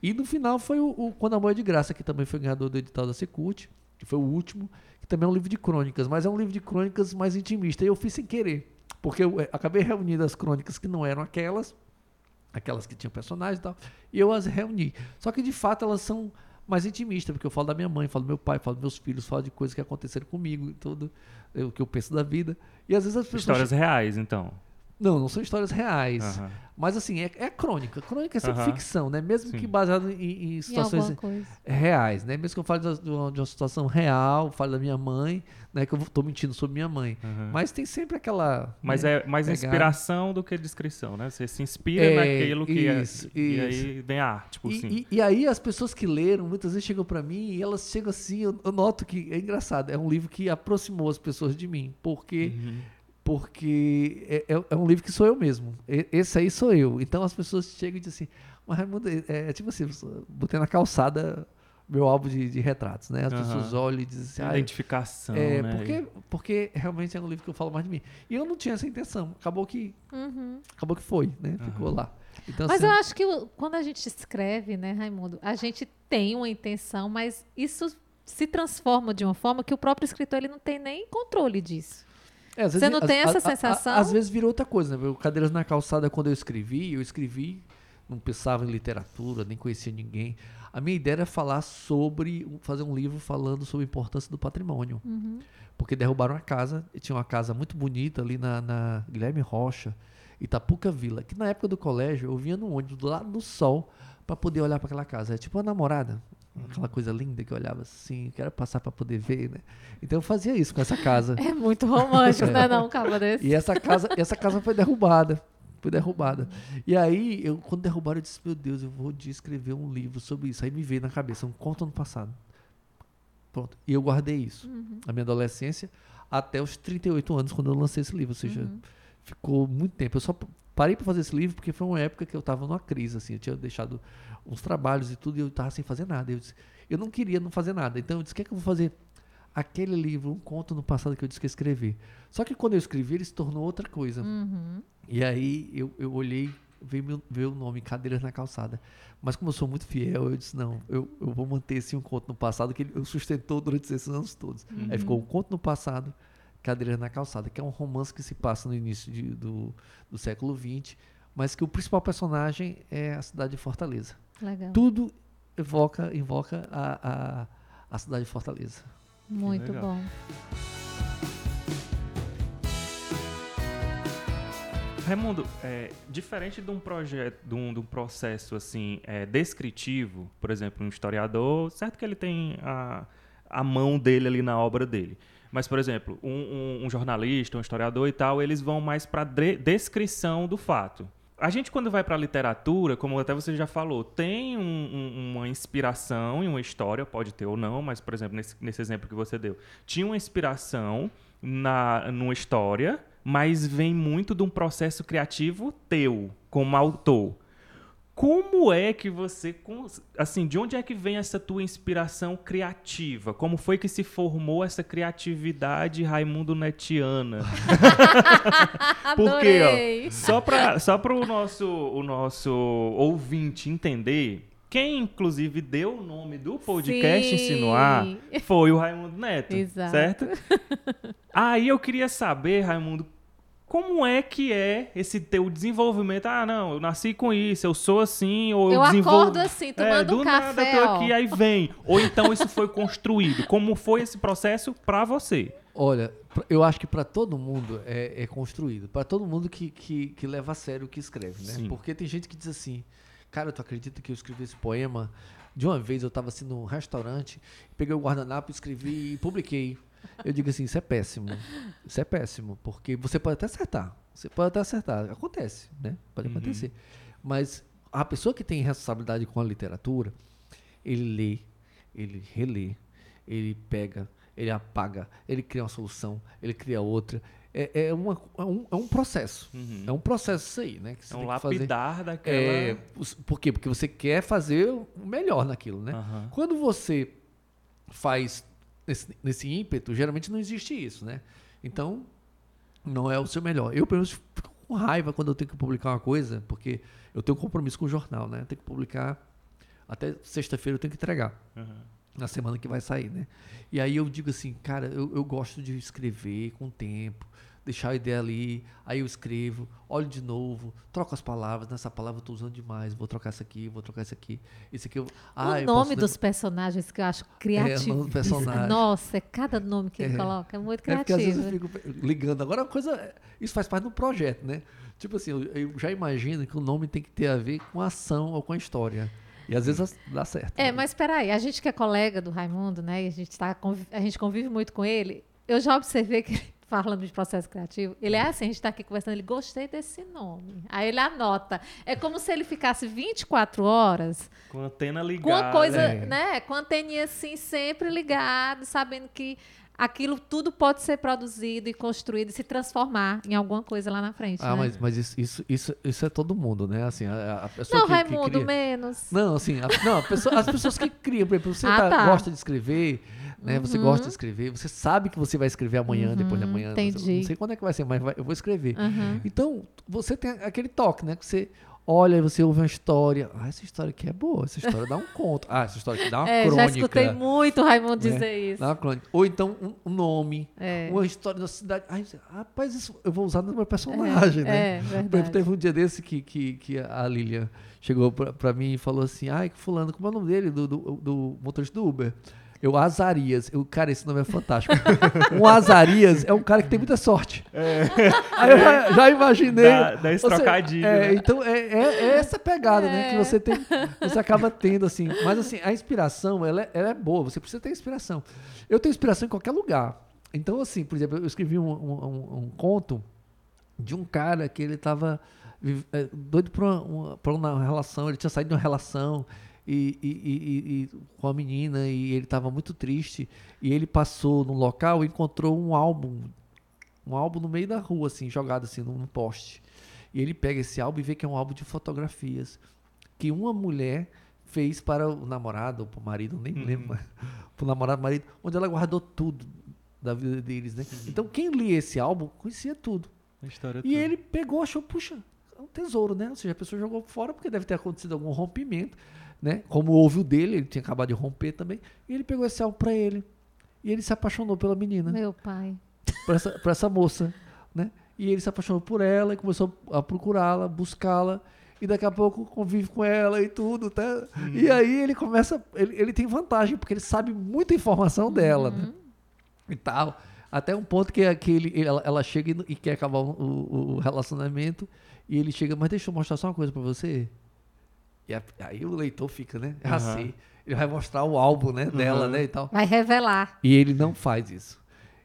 E no final foi o, o Quando a Amor é de Graça, que também foi ganhador do edital da Secult, que foi o último, também é um livro de crônicas, mas é um livro de crônicas mais intimista. E eu fiz sem querer, porque eu eh, acabei reunindo as crônicas que não eram aquelas, aquelas que tinham personagens e tal, e eu as reuni. Só que de fato elas são mais intimistas, porque eu falo da minha mãe, falo do meu pai, falo dos meus filhos, falo de coisas que aconteceram comigo e tudo, eh, o que eu penso da vida. E às vezes as pessoas Histórias reais, então. Não, não são histórias reais. Aham. Mas assim, é, é crônica. Crônica é sempre Aham. ficção, né? Mesmo Sim. que baseado em, em Em situações coisa. reais, né? Mesmo que eu fale de uma, de uma situação real, fale da minha mãe, né? Que eu tô mentindo sobre minha mãe. Aham. Mas tem sempre aquela. Mas né, é mais pegada. inspiração do que descrição, né? Você se inspira É, naquilo que isso, é. E isso. aí vem a arte, tipo assim. E, e- e aí as pessoas que leram muitas vezes chegam pra mim e elas chegam assim, eu, eu noto que é engraçado, é um livro que aproximou as pessoas de mim, porque Uhum. Porque é, é- é um livro que sou eu mesmo. Esse aí sou eu. Então as pessoas chegam e dizem assim, mas Raimundo, é, é tipo assim, botei na calçada meu álbum de, de retratos, né? As Aham. pessoas olham e dizem assim, ah, Identificação, é, né? porque, porque realmente é um livro que eu falo mais de mim. E eu não tinha essa intenção. Acabou que, Uhum. acabou que foi, né? Ficou Aham. lá. Então, Mas assim, eu acho que quando a gente escreve, né, Raimundo, a gente tem uma intenção, mas isso se transforma de uma forma que o próprio escritor ele não tem nem controle disso. É, às Você vezes- não tem essa a- a- sensação? às vezes virou outra coisa, né? Cadeiras na calçada, quando eu escrevi, eu escrevi, não pensava em literatura, nem conhecia ninguém. A minha ideia era falar sobre, fazer um livro falando sobre a importância do patrimônio. Uhum. Porque derrubaram a casa, e tinha uma casa muito bonita ali na, na Guilherme Rocha, Itapuca Vila, que na época do colégio eu vinha no ônibus do lado do sol para poder olhar para aquela casa. É tipo uma namorada, aquela coisa linda que eu olhava assim, quero passar para poder ver, né? Então eu fazia isso com essa casa. É muito romântico, né, não, um cabo desse? E essa casa, essa casa foi derrubada. Foi derrubada. E aí, eu, quando derrubaram, eu disse, meu Deus, eu vou de escrever um livro sobre isso. Aí me veio na cabeça, um conto ano passado. Pronto. E eu guardei isso. Na minha adolescência, até os 38 anos, quando eu lancei esse livro. Ou seja, ficou muito tempo. Eu só parei para fazer esse livro porque foi uma época que eu estava numa crise, assim. Eu tinha deixado uns trabalhos e tudo, e eu estava sem fazer nada. Eu, disse, eu não queria não fazer nada. Então eu disse, o que é que eu vou fazer? Aquele livro, um conto no passado que eu disse que ia escrever. Só que quando eu escrevi, ele se tornou outra coisa. Uhum. E aí eu, eu olhei, veio, meu, veio o nome Cadeiras na Calçada. Mas como eu sou muito fiel, eu disse, não, eu, eu vou manter esse um conto no passado, que ele eu sustentou durante esses anos todos. Aí ficou um conto no passado, Cadeiras na Calçada, que é um romance que se passa no início de- do, do século XX, mas que o principal personagem é a cidade de Fortaleza. Legal. Tudo evoca, invoca a, a, a cidade de Fortaleza. Muito bom. Raimundo, é, diferente de um projeto, de um, de um processo assim é, descritivo, por exemplo, um historiador, certo que ele tem a, a mão dele ali na obra dele. Mas, por exemplo, um, um- um jornalista, um historiador e tal, eles vão mais para descrição do fato. A gente, quando vai para a literatura, como até você já falou, tem um- um- uma inspiração em uma história, pode ter ou não, mas, por exemplo, nesse, nesse exemplo que você deu, tinha uma inspiração na, numa história, mas vem muito de um processo criativo teu, como autor. Como é que você, assim, de onde é que vem essa tua inspiração criativa? Como foi que se formou essa criatividade Raimundo Netiana? Porque, ó, só para só o nosso, o nosso ouvinte entender, quem inclusive deu o nome do podcast Sim. Insinuar foi o Raimundo Neto, Exato. certo? Aí eu queria saber, Raimundo, como é que é esse teu desenvolvimento? Ah, não, eu nasci com isso, eu sou assim, ou eu, Eu desenvolvo... acordo assim, tomando é, do um nada café, eu tô ó. aqui, aí vem. Ou então isso foi construído. Como foi esse processo pra você? Olha, eu acho que para todo mundo é, é construído. Para todo mundo que, que, que leva a sério o que escreve, né? Sim. Porque tem gente que diz assim, cara, tu acredita que eu escrevi esse poema? De uma vez eu estava assim num restaurante, peguei o guardanapo, escrevi e publiquei. Eu digo assim, isso é péssimo. Isso é péssimo, porque você pode até acertar. Você pode até acertar. Acontece, né? Pode Uhum. acontecer. Mas a pessoa que tem responsabilidade com a literatura, ele lê, ele relê, ele pega, ele apaga, ele cria uma solução, ele cria outra. É, é, uma- é um, é um processo. Uhum. É um processo isso aí, né? É um tem que fazer. lapidar daquela... É, por quê? Porque você quer fazer o melhor naquilo, né? Aham. Quando você faz nesse, nesse ímpeto, geralmente não existe isso, né? Então, não é o seu melhor. Eu, pelo menos, fico com raiva quando eu tenho que publicar uma coisa, porque eu tenho um compromisso com o jornal, né? Eu tenho que publicar até sexta-feira eu tenho que entregar Aham. na semana que vai sair, né? E aí eu digo assim, cara, eu, eu gosto de escrever com tempo, deixar a ideia ali, aí eu escrevo, olho de novo, troco as palavras, nessa palavra eu tô usando demais, vou trocar essa aqui, vou trocar essa aqui, esse aqui eu... Ah, o eu nome posso dos personagens que eu acho criativo. nome do personagem. Nossa, é cada nome que ele É. coloca, é muito É porque às vezes criativo. eu fico ligando. Agora, a coisa. Isso faz parte do projeto, né? Tipo assim, eu, eu já imagino que o nome tem que ter a ver com a ação ou com a história. E às vezes dá certo. É, mas espera aí, a gente que é colega do Raimundo, né? E a gente, tá, a gente convive muito com ele. Eu já observei que, falando de processo criativo, ele é assim, a gente está aqui conversando, ele gostei desse nome. Aí ele anota. É como se ele ficasse 24 horas Com a antena ligada. com a coisa, É. né? Com a anteninha assim, sempre ligado, sabendo que aquilo tudo pode ser produzido e construído e se transformar em alguma coisa lá na frente. Ah, né? mas, mas isso, isso, isso, isso é todo mundo, né? Assim, a, a pessoa Não, que, que Raimundo, cria... menos. Não, assim, a- não, a pessoa- as pessoas que criam, por exemplo, você Ah, tá- tá. gosta de escrever, né? Você Uhum. gosta de escrever, você sabe que você vai escrever amanhã, depois Uhum, manhã. você- entendi. Não sei quando é que vai ser, mas vai- eu vou escrever. Aham. Então, você tem aquele toque, né? Que você olha e você ouve uma história. Ah, essa história aqui é boa, essa história dá um conto. Ah, essa história aqui dá uma É, crônica. já escutei muito o Raimundo né? dizer isso. Dá uma crônica. Ou então um, nome, É. uma história da cidade. Ai, rapaz, isso eu vou usar no meu personagem, né? É, Por exemplo, verdade. teve um dia desse que, que, que a Lilian chegou pra, pra mim e falou assim: Ai, que fulano, como é o nome dele? Do, do, do motorista do Uber. Eu, Azarias. Eu, cara, esse nome é fantástico. um Azarias é um cara que tem muita sorte. Aí eu já, já imaginei. Dá- dá esse É, né? então é, é- é essa pegada, né? Que É. você tem. Você acaba tendo, assim. Mas assim, a inspiração, ela é, ela é boa. Você precisa ter inspiração. Eu tenho inspiração em qualquer lugar. Então, assim, por exemplo, eu escrevi um, um- um- um conto de um cara que ele tava vive- é, doido pra uma, uma- uma relação, ele tinha saído de uma relação e, e- e- com a menina e ele tava muito triste e ele passou num local e encontrou um álbum, um álbum no meio da rua, assim, jogado assim num, poste. E ele pega esse álbum e vê que é um álbum de fotografias que uma mulher fez para o namorado ou para o marido, nem Uhum. lembro, para o namorado, marido, onde ela guardou tudo da vida deles, né? Então quem lia esse álbum conhecia tudo. A história E toda. ele pegou, achou, puxa, é um tesouro, né? Ou seja, a pessoa jogou fora porque deve ter acontecido algum rompimento, né? Como houve o dele, ele tinha acabado de romper também. E ele pegou esse álbum pra ele. E ele se apaixonou pela menina, Meu pai. por essa, por essa moça, né? E ele se apaixonou por ela e começou a procurá-la, buscá-la. E daqui a pouco convive com ela e tudo, tá? E aí ele começa, ele, ele tem vantagem, porque ele sabe muita informação dela, né? E tal. Até um ponto que, que ele, ele- ela, ela chega e, e quer acabar o, o- o relacionamento. E ele chega, mas deixa eu mostrar só uma coisa pra você. E a- aí o leitor fica, né? É assim. Ele vai mostrar o álbum, né, dela, Uhum. né, e tal. Vai revelar. E ele não faz isso.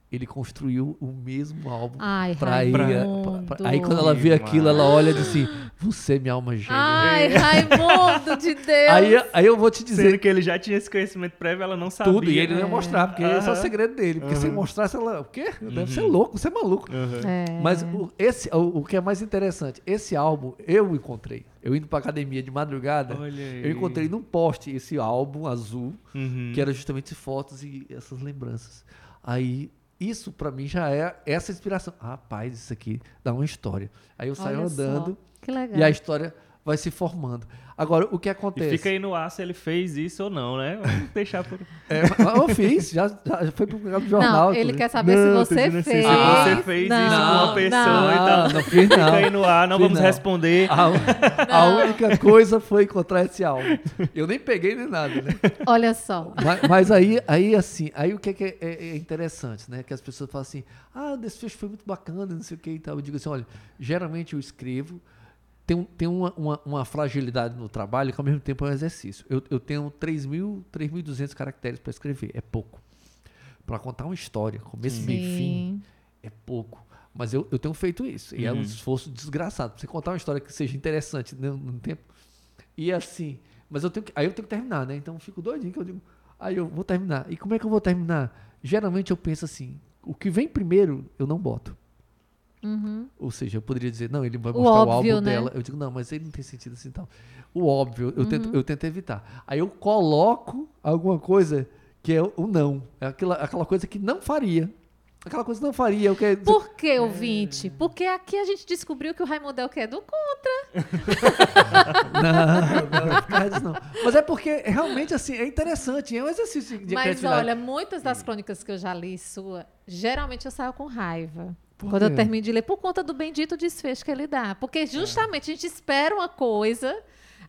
Ele construiu o mesmo álbum Ai, pra. Raimundo. pra- pra- aí quando ela vê aquilo, ela olha e diz assim: Você é minha alma gêmea. Ai, Raimundo de Deus. Aí, aí eu vou te Sendo dizer que ele já tinha esse conhecimento prévio, ela não sabia. tudo. E ele não né? ia mostrar, porque esse é o segredo dele. Porque se ele Uhum. mostrasse, ela. O quê? Deve ser louco, você é maluco. Aham. É. Mas o, esse, o, o que é mais interessante, esse álbum eu encontrei. Eu indo pra academia de madrugada, eu encontrei num poste esse álbum azul, Uhum. que era justamente fotos e essas lembranças. Aí, isso pra mim já é essa inspiração. Rapaz, isso aqui dá uma história. Aí eu saio Olha só. andando Que legal. e a história vai se formando. Agora, o que E acontece? fica aí no ar se ele fez isso ou não, né? Vamos deixar por. É, eu fiz, já, já foi pro programa do jornal. não, ele quer saber Não, se você fez. se você fez não, isso com uma pessoa não. e tal. Não, não fiz não. Fica aí no ar, não Fiz vamos não. responder. A, a única coisa foi encontrar esse álbum. Eu nem peguei nem nada, né? Olha só. Mas, mas aí, aí, assim, aí o que, é, que é, é- é interessante, né? Que as pessoas falam assim, ah, o desfecho foi muito bacana, não sei o que e tal. Eu digo assim, olha, geralmente eu escrevo, tem, tem uma, uma, uma fragilidade no trabalho que ao mesmo tempo é um exercício. Eu, eu tenho 3.000, 3.200 caracteres para escrever, é pouco. Para contar uma história, começo, meio e fim, Sim. é pouco. Mas eu, eu tenho feito isso. E é um Uhum. esforço desgraçado. Pra você contar uma história que seja interessante né, no, no tempo. E assim, mas eu tenho que, aí eu tenho que terminar, né? Então eu fico doidinho que eu digo, aí eu vou terminar. E como é que eu vou terminar? Geralmente eu penso assim, o que vem primeiro eu não boto. Uhum. Ou seja, eu poderia dizer, não, ele vai O mostrar o, óbvio, álbum né? dela. Eu digo, não, mas ele não tem sentido assim tal. O óbvio, eu, Uhum. tento, eu tento evitar. Aí eu coloco alguma coisa que é o não. É aquela, aquela coisa que não faria. Aquela coisa que não faria. Eu quero Por que, ouvinte? Porque aqui a gente descobriu que o Raimundo é o quê? Do contra. Não, não, não. Mas é porque realmente assim, é interessante, é um exercício de Mas olha, muitas das crônicas que eu já li sua, geralmente eu saio com raiva. Por Quando eu quê? termino de ler, por conta do bendito desfecho que ele dá. Porque justamente a gente espera uma coisa,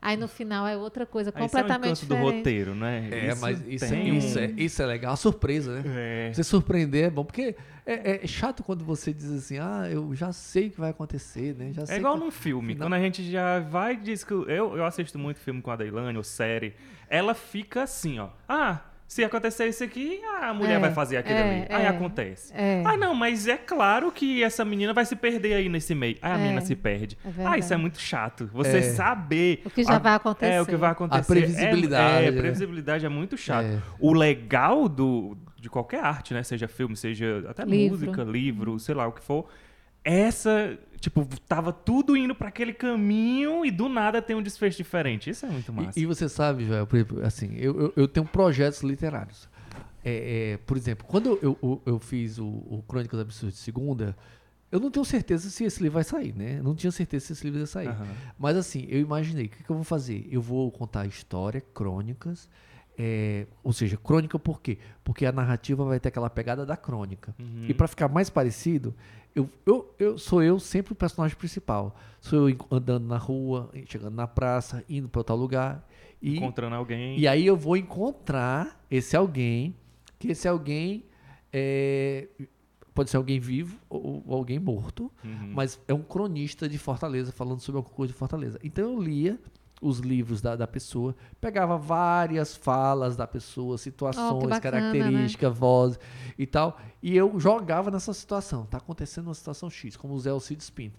Aí no final é outra coisa Aí isso é completamente encanto do diferente. roteiro, né? É, mas isso, é, tem isso, um- é, isso é legal, a surpresa, né? É. Você surpreender é bom, porque é, é chato quando você diz assim, ah, eu já sei o que vai acontecer, né? Já É igual que- num filme. Final- Quando a gente já vai e diz que. Eu, eu assisto muito filme com a Deilane, ou série. Ela fica assim, ó. Ah, se acontecer isso aqui, a mulher É, vai fazer aquilo é, ali. Aí é. acontece. É. Ah, não, mas é claro que essa menina vai se perder aí nesse meio. Aí a É, menina se perde. é ah, verdade. isso é muito chato. Você É. saber. O que já a- vai acontecer. É, o que vai acontecer. previsibilidade, É, previsibilidade é muito chato. É. O legal do, de qualquer arte, né? Seja filme, seja até Livro. música, livro, sei lá o que for. Essa, tipo, tava tudo indo pra aquele caminho e do nada tem um desfecho diferente. Isso é muito massa. E, e você sabe, Joel, por exemplo, assim, eu, eu, eu tenho projetos literários. É, é, por exemplo, quando eu, eu, eu fiz o, o Crônicas Absurdas de Segunda, eu não tenho certeza se esse livro vai sair, né? Eu não tinha certeza se esse livro ia sair. Aham. Mas assim, eu imaginei, o que, que eu vou fazer? Eu vou contar história, crônicas, é, ou seja, crônica por quê? Porque a narrativa vai ter aquela pegada da crônica. Uhum. E para ficar mais parecido, eu, eu, eu sou eu sempre o personagem principal. Sou eu andando na rua, chegando na praça, indo para tal lugar. E, Encontrando alguém. e aí eu vou encontrar esse alguém, que esse alguém é, pode ser alguém vivo ou, ou alguém morto, Uhum. mas é um cronista de Fortaleza falando sobre alguma coisa de Fortaleza. Então eu lia os livros da, da pessoa, pegava várias falas da pessoa, situações, bacana, características, voz e tal, e eu jogava nessa situação. Tá acontecendo uma situação X, como o Zé Alcides Pinto.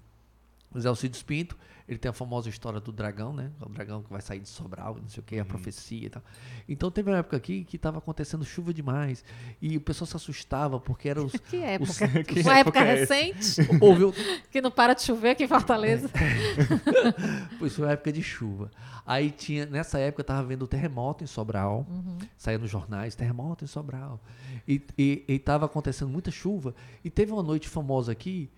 O Zé Alcides Pinto, ele tem a famosa história do dragão, né? O dragão que vai sair de Sobral, não sei o que, a profecia e tal. Então teve uma época aqui que estava acontecendo chuva demais e o pessoal se assustava porque era os... Que época? os- Que Uma época época é recente, houve o- que não para de chover aqui em Fortaleza. Pois foi uma época de chuva. Aí tinha, nessa época eu tava vendo o terremoto em Sobral, saía nos jornais, terremoto em Sobral. E, e, e tava acontecendo muita chuva. E teve uma noite famosa aqui,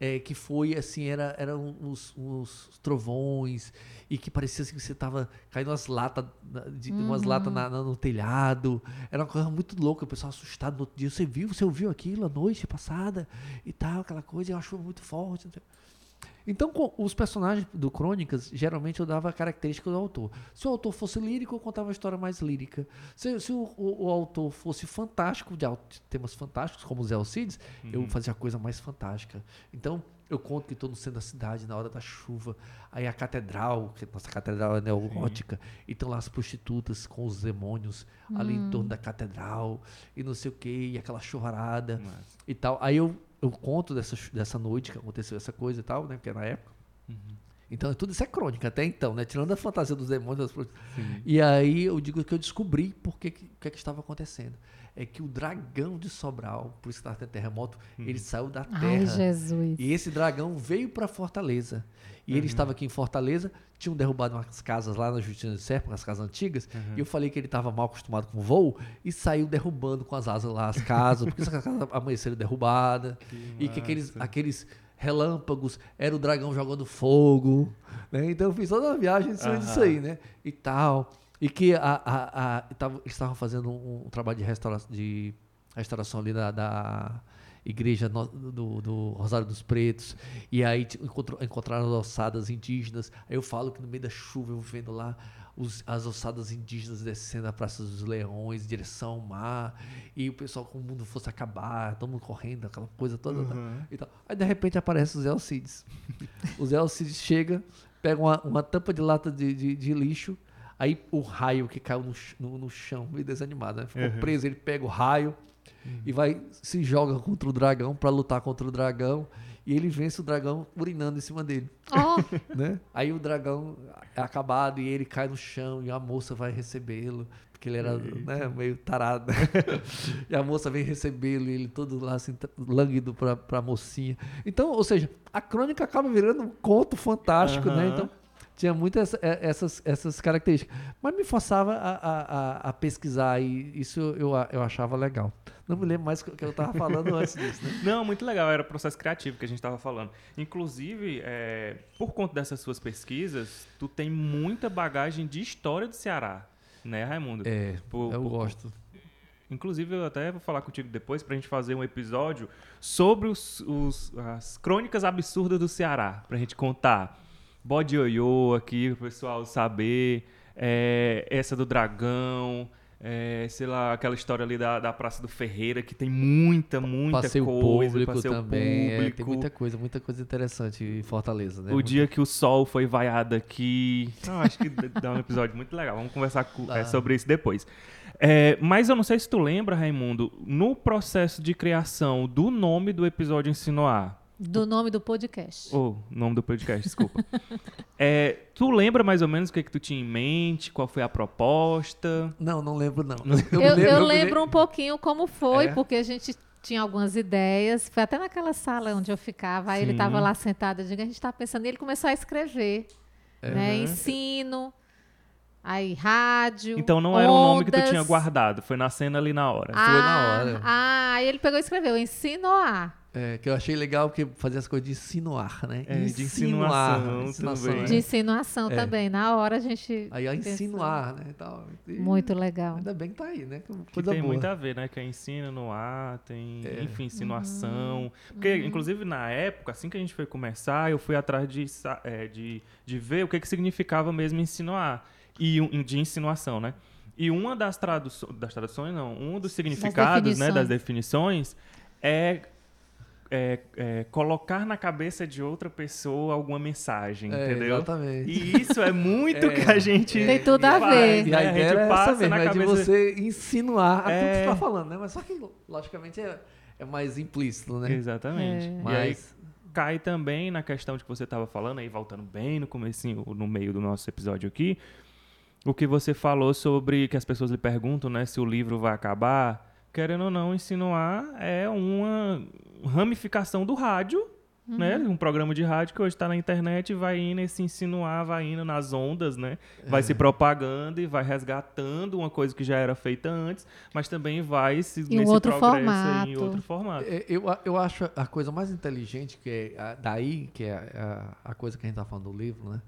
é, que foi assim, era, eram uns, uns trovões, e que parecia assim que você tava caindo umas latas, de, umas latas no telhado. Era uma coisa muito louca, o pessoal assustado no outro dia. Você viu, você ouviu aquilo a noite passada e tal, aquela coisa, e uma chuva muito forte. não sei- então, os personagens do Crônicas, geralmente eu dava a característica do autor. Se o autor fosse lírico, eu contava uma história mais lírica. Se, se o, o- o autor fosse fantástico, de, temas fantásticos, como o Zé Alcides, eu fazia a coisa mais fantástica. Então, eu conto que estou no centro da cidade, na hora da chuva. Aí a catedral, que nossa catedral é neogótica, e estão lá as prostitutas com os demônios ali em torno da catedral, e não sei o que, e aquela chorada Massa. e tal. Aí eu, eu conto dessa, dessa noite que aconteceu essa coisa e tal, né? Porque é na época. Então, tudo isso é crônica até então, né? Tirando a fantasia dos demônios. Das... E aí eu digo que eu descobri por que, que, o que, é que estava acontecendo. É que o dragão de Sobral, por isso que estava tendo terremoto, ele saiu da Ai, terra. Jesus. E esse dragão veio para Fortaleza. E ele estava aqui em Fortaleza, tinham derrubado umas casas lá na Justina de Serpa, as casas antigas. E eu falei que ele estava mal acostumado com voo e saiu derrubando com as asas lá as casas, porque essas casas amanheceram derrubadas. E que aqueles, aqueles relâmpagos era o dragão jogando fogo. Né? Então eu fiz toda uma viagem em cima Aham. disso aí, né? E tal. E que a, a, a, tava- estavam fazendo um, um trabalho de, restaura, de restauração ali da, da igreja no- do, do Rosário dos Pretos. E aí encontrou- encontraram as ossadas indígenas. Aí eu falo que no meio da chuva eu vendo lá os- as ossadas indígenas descendo a Praça dos Leões, direção ao mar. E o pessoal, como o mundo fosse acabar, todo mundo correndo, aquela coisa toda. tá? e tal. Aí de repente aparece o Zé Alcides. o Zé Alcides chega, pega uma, uma tampa de lata de, de- de lixo. Aí o raio que caiu no, no, no chão, meio desanimado, né? Ficou Uhum. preso, ele pega o raio e vai, se joga contra o dragão para lutar contra o dragão. E ele vence o dragão urinando em cima dele, Ó, né? Aí o dragão é acabado e ele cai no chão e a moça vai recebê-lo, porque ele era né, meio tarado. e a moça vem recebê-lo e ele todo lá assim, lânguido pra, pra mocinha. Então, ou seja, a crônica acaba virando um conto fantástico, né? Então, tinha muitas eh, essas, essas características. Mas me forçava a, a, a- a pesquisar e isso eu, a- eu achava legal. Não me lembro mais o que eu estava falando antes disso, né? Não, muito legal, era o processo criativo que a gente estava falando. Inclusive, é, por conta dessas suas pesquisas, tu tem muita bagagem de história do Ceará, né, Raimundo? É, Por- eu por- gosto. Inclusive, eu até vou falar contigo depois pra gente fazer um episódio sobre os, os- as crônicas absurdas do Ceará, pra gente contar. Bode Ioiô aqui, pro pessoal saber. É, essa do dragão. É, sei lá, aquela história ali da, da Praça do Ferreira, que tem muita, muita passeio coisa. público passeio também. é, público. tem muita coisa, muita coisa interessante em Fortaleza, né? O dia que o sol foi vaiado aqui. Não, acho que dá um episódio muito legal. Vamos conversar com- Dá. é, sobre isso depois. É, mas eu não sei se tu lembra, Raimundo, no processo de criação do nome do episódio Ensinoar. Do nome do podcast. Ou nome do podcast, desculpa. É, tu lembra mais ou menos o que, que tu tinha em mente? Qual foi a proposta? Não, não lembro, não. Eu, eu me lembro um pouquinho como foi, É? porque a gente tinha algumas ideias. Foi até naquela sala onde eu ficava. Aí ele estava lá sentado. Eu digo, a gente está pensando. E ele começou a escrever. Né? Uhum. Ensino. Aí, rádio. Então não era um nome que tu ondas. tinha guardado, foi nascendo ali na hora. Ah, Foi na hora. Ah, aí ele pegou e escreveu Ensinoar. É, que eu achei legal porque fazia as coisas de insinuar, né? É, de insinuação também. De insinuação É. também. Na hora a gente. Aí, pensou. insinuar, né? tal. E Muito legal. Ainda bem que tá aí, né? Que Que Coisa tem boa. muito a ver, né? Que é ensino no ar, tem, É. enfim, Uhum. insinuação. Porque, inclusive, na época, assim que a gente foi começar, eu fui atrás de, é, de, de ver o que, que significava mesmo insinuar. E um- de insinuação, né? E uma das, traduções, das traduções, não, um dos significados, né, das definições é, é- é colocar na cabeça de outra pessoa alguma mensagem, É, entendeu? Exatamente. E isso é muito É, que a gente Tem tudo a faz, ver. E né? a A ideia gente era passa essa mesmo, na é de cabeça você insinuar aquilo que É. você tá falando, né? Mas só que, logicamente, é, é mais implícito, né? Exatamente. É. E Mas, cai também na questão de que você estava falando, aí voltando bem no comecinho, no meio do nosso episódio aqui, o que você falou sobre que as pessoas lhe perguntam, né, se o livro vai acabar. Querendo ou não, insinuar é uma ramificação do rádio, né? Um programa de rádio que hoje está na internet e vai indo esse insinuar, vai indo nas ondas, né? Vai É. se propagando e vai resgatando uma coisa que já era feita antes, mas também vai se Em nesse outro progresso aí, em formato. outro formato. é, eu, eu acho a coisa mais inteligente, que é daí, que é a, a coisa que a gente tá falando do livro, né?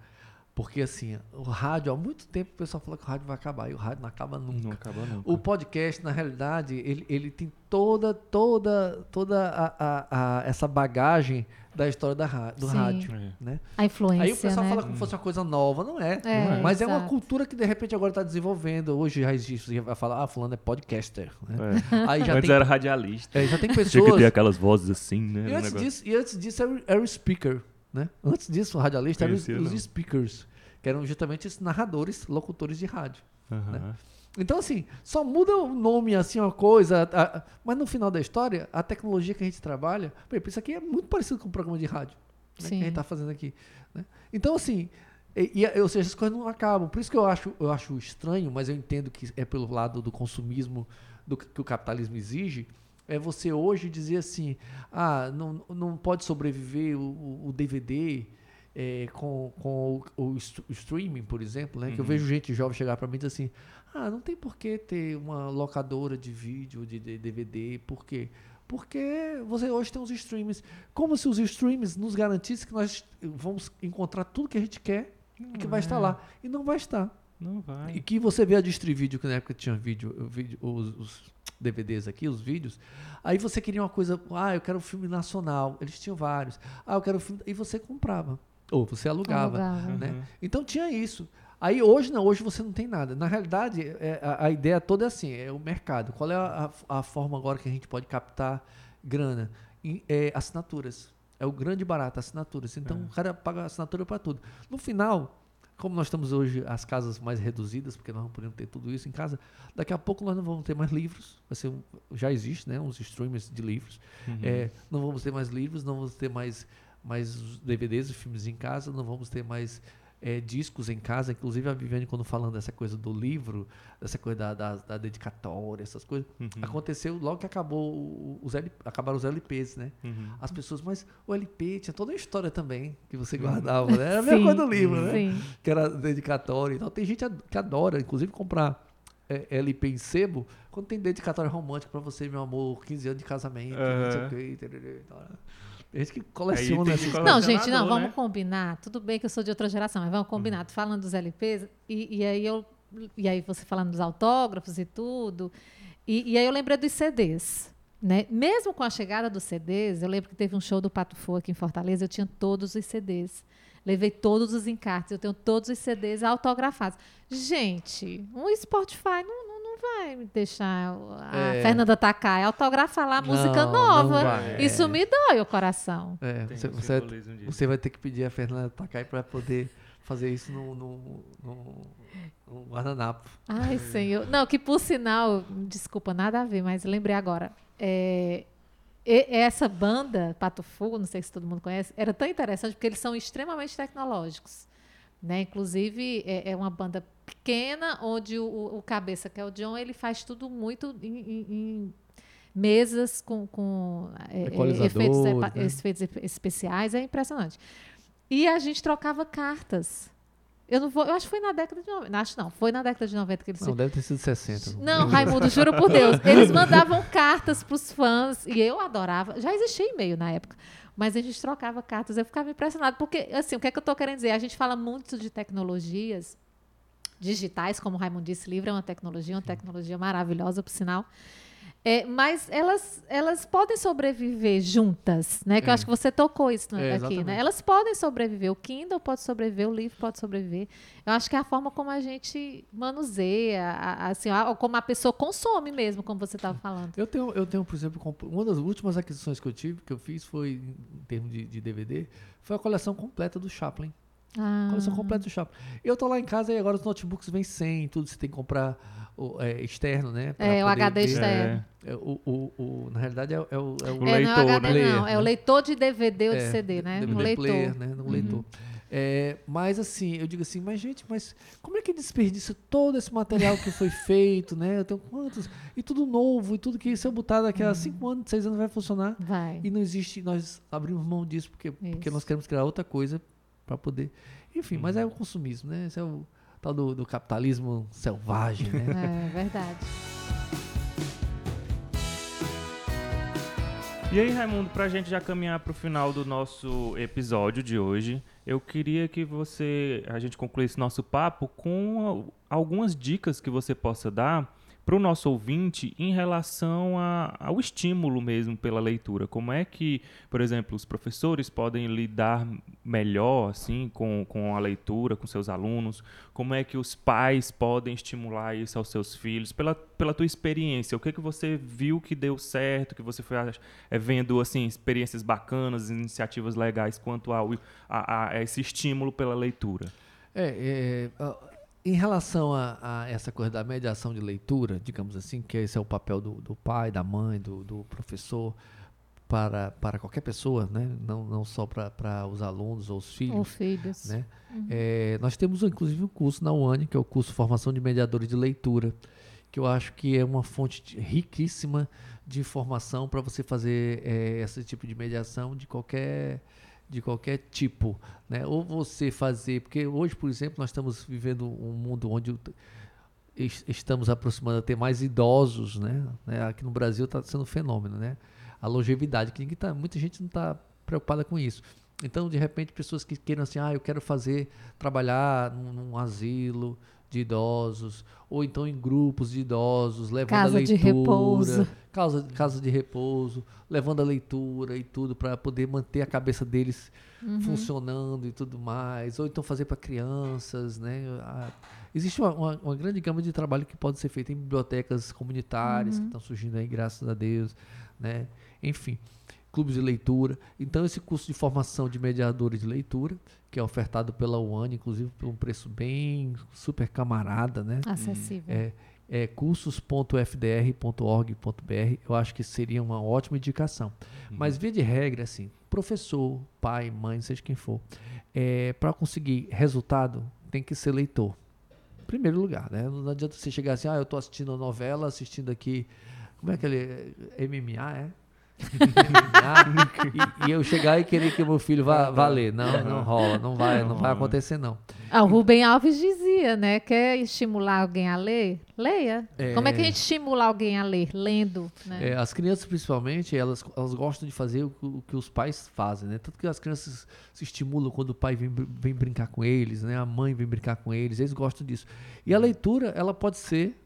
Porque, assim, o rádio, há muito tempo o pessoal fala que o rádio vai acabar, e o rádio não acaba nunca. Não acaba nunca. O podcast, na realidade, ele, ele tem toda, toda, toda a, a- a- essa bagagem da história da, do Sim. rádio, É. né? A influência. Aí o pessoal né? fala como se fosse uma coisa nova, não é. É, Não é. Mas é uma cultura que de repente agora está desenvolvendo. Hoje já existe, você vai falar, ah, fulano é podcaster. né? É. Aí já Antes tem, era radialista. é, já tem Tinha que pessoas. ter aquelas vozes assim, né? E antes, disso, e antes disso era, era o speaker, né? Antes disso, o radialista eram os, os speakers, que eram justamente esses narradores, locutores de rádio. Aham. Então, assim, só muda o nome, assim, uma coisa. a- a- mas no final da história, a tecnologia que a gente trabalha, por exemplo, isso aqui é muito parecido com o programa de rádio né, que a gente está fazendo aqui. né? Então, assim, e, e, ou seja, as coisas não acabam. Por isso que eu acho, eu acho estranho, mas eu entendo que é pelo lado do consumismo do que que o capitalismo exige. É você hoje dizer assim: ah, não, não pode sobreviver o, o- DVD. é, com, com o, o st- o streaming, por exemplo, né? Que eu Uhum. vejo gente jovem chegar para mim e dizer assim: ah, não tem por que ter uma locadora de vídeo, de, de DVD, por quê? Porque você hoje tem os streams. Como se os streams nos garantissem que nós vamos encontrar tudo que a gente quer e que vai estar lá. E não vai estar. Não vai. E que você vê a Distrivídeo, que na época tinha vídeo, vídeo os, os DVDs aqui, os vídeos. Aí você queria uma coisa, ah, eu quero um filme nacional. Eles tinham vários. Ah, eu quero um filme. E você comprava. Ou você alugava. Alugava. né? Uhum. Então tinha isso. Aí hoje não, hoje você não tem nada. Na realidade, é, a, a ideia toda é assim, é o mercado. Qual é a, a- a forma agora que a gente pode captar grana? É, assinaturas. É o grande barato, assinaturas. Então É. o cara paga assinatura para tudo. No final, como nós estamos hoje as casas mais reduzidas, porque nós não podemos ter tudo isso em casa, daqui a pouco nós não vamos ter mais livros. Vai ser um- já existe, né? Uns streamers de livros. Uhum. É, não vamos ter mais livros, não vamos ter mais, mais DVDs e filmes em casa, não vamos ter mais é, discos em casa. Inclusive, a Viviane, quando falando dessa coisa do livro, dessa coisa da, da, da dedicatória, essas coisas, Uhum. aconteceu logo que acabou os L, acabaram os LPs, né? Uhum. As pessoas, mas o LP tinha toda a história também que você guardava, né? Era a mesma coisa do livro, né? Sim. que era dedicatório e tal. Tem gente que adora, inclusive, comprar é, LP em sebo quando tem dedicatório romântico pra você, meu amor, 15 anos de casamento, não sei o quê, tarará e né? Gente que coleciona tem essas coisas. Não, gente, não, vamos né? combinar. Tudo bem que eu sou de outra geração, mas vamos combinar. Tô falando dos LPs, e, e aí eu. E aí você falando dos autógrafos e tudo. E, e aí eu lembrei dos CDs. Né? Mesmo com a chegada dos CDs, eu lembro que teve um show do Pato Fu aqui em Fortaleza, eu tinha todos os CDs. Levei todos os encartes, eu tenho todos os CDs autografados. Gente, um Spotify não vai me deixar a É. Fernanda Takai autografar lá a música Não, nova. não vai. Isso me dói o coração. É, Tem você, um você, você vai ter que pedir a Fernanda Takai para poder fazer isso no, no, no, no guardanapo. Ai, senhor. Não, que por sinal, desculpa, nada a ver, mas lembrei agora. É, e- essa banda, Pato Fogo, não sei se todo mundo conhece, era tão interessante porque eles são extremamente tecnológicos. Né? Inclusive, é, é uma banda pequena, onde o, o- cabeça, que é o John, ele faz tudo muito em, em- em mesas com, com é, é, efeitos, né? efeitos espe- especiais. É impressionante. E a gente trocava cartas. Eu não vou, eu acho que foi na década de 90. Acho não, foi na década de 90 que eles Não, deve ter sido 60. não, Raimundo, juro por Deus. Eles mandavam cartas para os fãs e eu adorava. Já existia e-mail na época, mas a gente trocava cartas. Eu ficava impressionada porque, assim, o que é que eu estou querendo dizer? A gente fala muito de tecnologias digitais, como o Raimundo disse, livro é uma tecnologia, uma tecnologia maravilhosa, por sinal. É, mas elas, elas podem sobreviver juntas, né? Que eu É. acho que você tocou isso É, aqui, exatamente. né? Elas podem sobreviver. O Kindle pode sobreviver, o livro pode sobreviver. Eu acho que é a forma como a gente manuseia, a- a- assim, a- como a pessoa consome mesmo, como você estava falando. Eu tenho, eu tenho, por exemplo, uma das últimas aquisições que eu tive, que eu fiz foi, em termos de, de DVD, foi a coleção completa do Chaplin. Ah, Coleção completa do Chaplin. Eu tô lá em casa e agora os notebooks vêm sem, tudo você tem que comprar o, é, externo, né? É, o HD ver. externo. É, o, o, o- na realidade é, o- é o, é o O é, não é leitor, HD, né? não. É o Né? leitor de DVD ou de É, CD, né? DVD Um leitor. player, né? Um leitor. É, mas assim, eu digo assim, mas gente, mas como é que desperdiça todo esse material que foi feito, né? Eu tenho quantos? E tudo novo, e tudo que se eu botar daqui a cinco anos, seis anos vai funcionar. Vai. E não existe, nós abrimos mão disso porque, porque nós queremos criar outra coisa para poder. Enfim, mas é o consumismo, né? Esse é o tal do, do capitalismo selvagem, né? É verdade. E aí, Raimundo, pra gente já caminhar pro final do nosso episódio de hoje, eu queria que você, a gente concluísse nosso papo com algumas dicas que você possa dar para o nosso ouvinte em relação a- ao estímulo mesmo pela leitura. Como é que, por exemplo, os professores podem lidar melhor assim com, com a leitura, com seus alunos? Como é que os pais podem estimular isso aos seus filhos? Pela, pela tua experiência, o que, que você viu que deu certo, que você foi é, vendo assim experiências bacanas, iniciativas legais quanto ao, a, a esse estímulo pela leitura? É, é, a- em relação a, a essa coisa da mediação de leitura, digamos assim, que esse é o papel do, do pai, da mãe, do, do professor, para, para qualquer pessoa, né? não, não só para, os alunos ou os filhos. Ou filhos. né? É, nós temos inclusive um curso na UANI, que é o curso Formação de Mediadores de Leitura, que eu acho que é uma fonte de- riquíssima de informação para você fazer é, esse tipo de mediação de qualquer de qualquer tipo, né? Ou você fazer, porque hoje, por exemplo, nós estamos vivendo um mundo onde estamos aproximando a ter mais idosos, né? Né? Aqui no Brasil está sendo um fenômeno, né? A longevidade, que ninguém tá, muita gente não está preocupada com isso. Então, de repente, pessoas que queiram assim, ah, eu quero fazer, trabalhar num, num asilo de idosos, ou então em grupos de idosos, levando Casa a de leitura, repouso. Casa, casa de repouso, levando a leitura e tudo para poder manter a cabeça deles Uhum. funcionando e tudo mais, ou então fazer para crianças, né? A- existe uma, uma- uma grande gama de trabalho que pode ser feito em bibliotecas comunitárias que estão surgindo aí, graças a Deus, né? Enfim, clubes de leitura. Então esse curso de formação de mediadores de leitura, que é ofertado pela UAN, inclusive por um preço bem super camarada, né? Acessível. É, é cursos.fdr.org.br, eu acho que seria uma ótima indicação. Mas via de regra, assim, professor, pai, mãe, seja quem for, é, para conseguir resultado, tem que ser leitor. Em primeiro lugar, né? Não adianta você chegar assim, ah, eu estou assistindo a novela, assistindo aqui, como é aquele MMA, é? MMA, e, e eu chegar e querer que o meu filho vá, vá ler. Não, não rola, não vai, não vai acontecer não. Ah, o Rubem Alves dizia, né? Quer estimular alguém a ler? Leia. É. Como é que a gente estimula alguém a ler? Lendo, né? É, as crianças, principalmente, elas, elas gostam de fazer o, que- o que os pais fazem, né? Tanto que as crianças se estimulam quando o pai vem, vem brincar com eles, né? A mãe vem brincar com eles, eles gostam disso. E a leitura, ela pode ser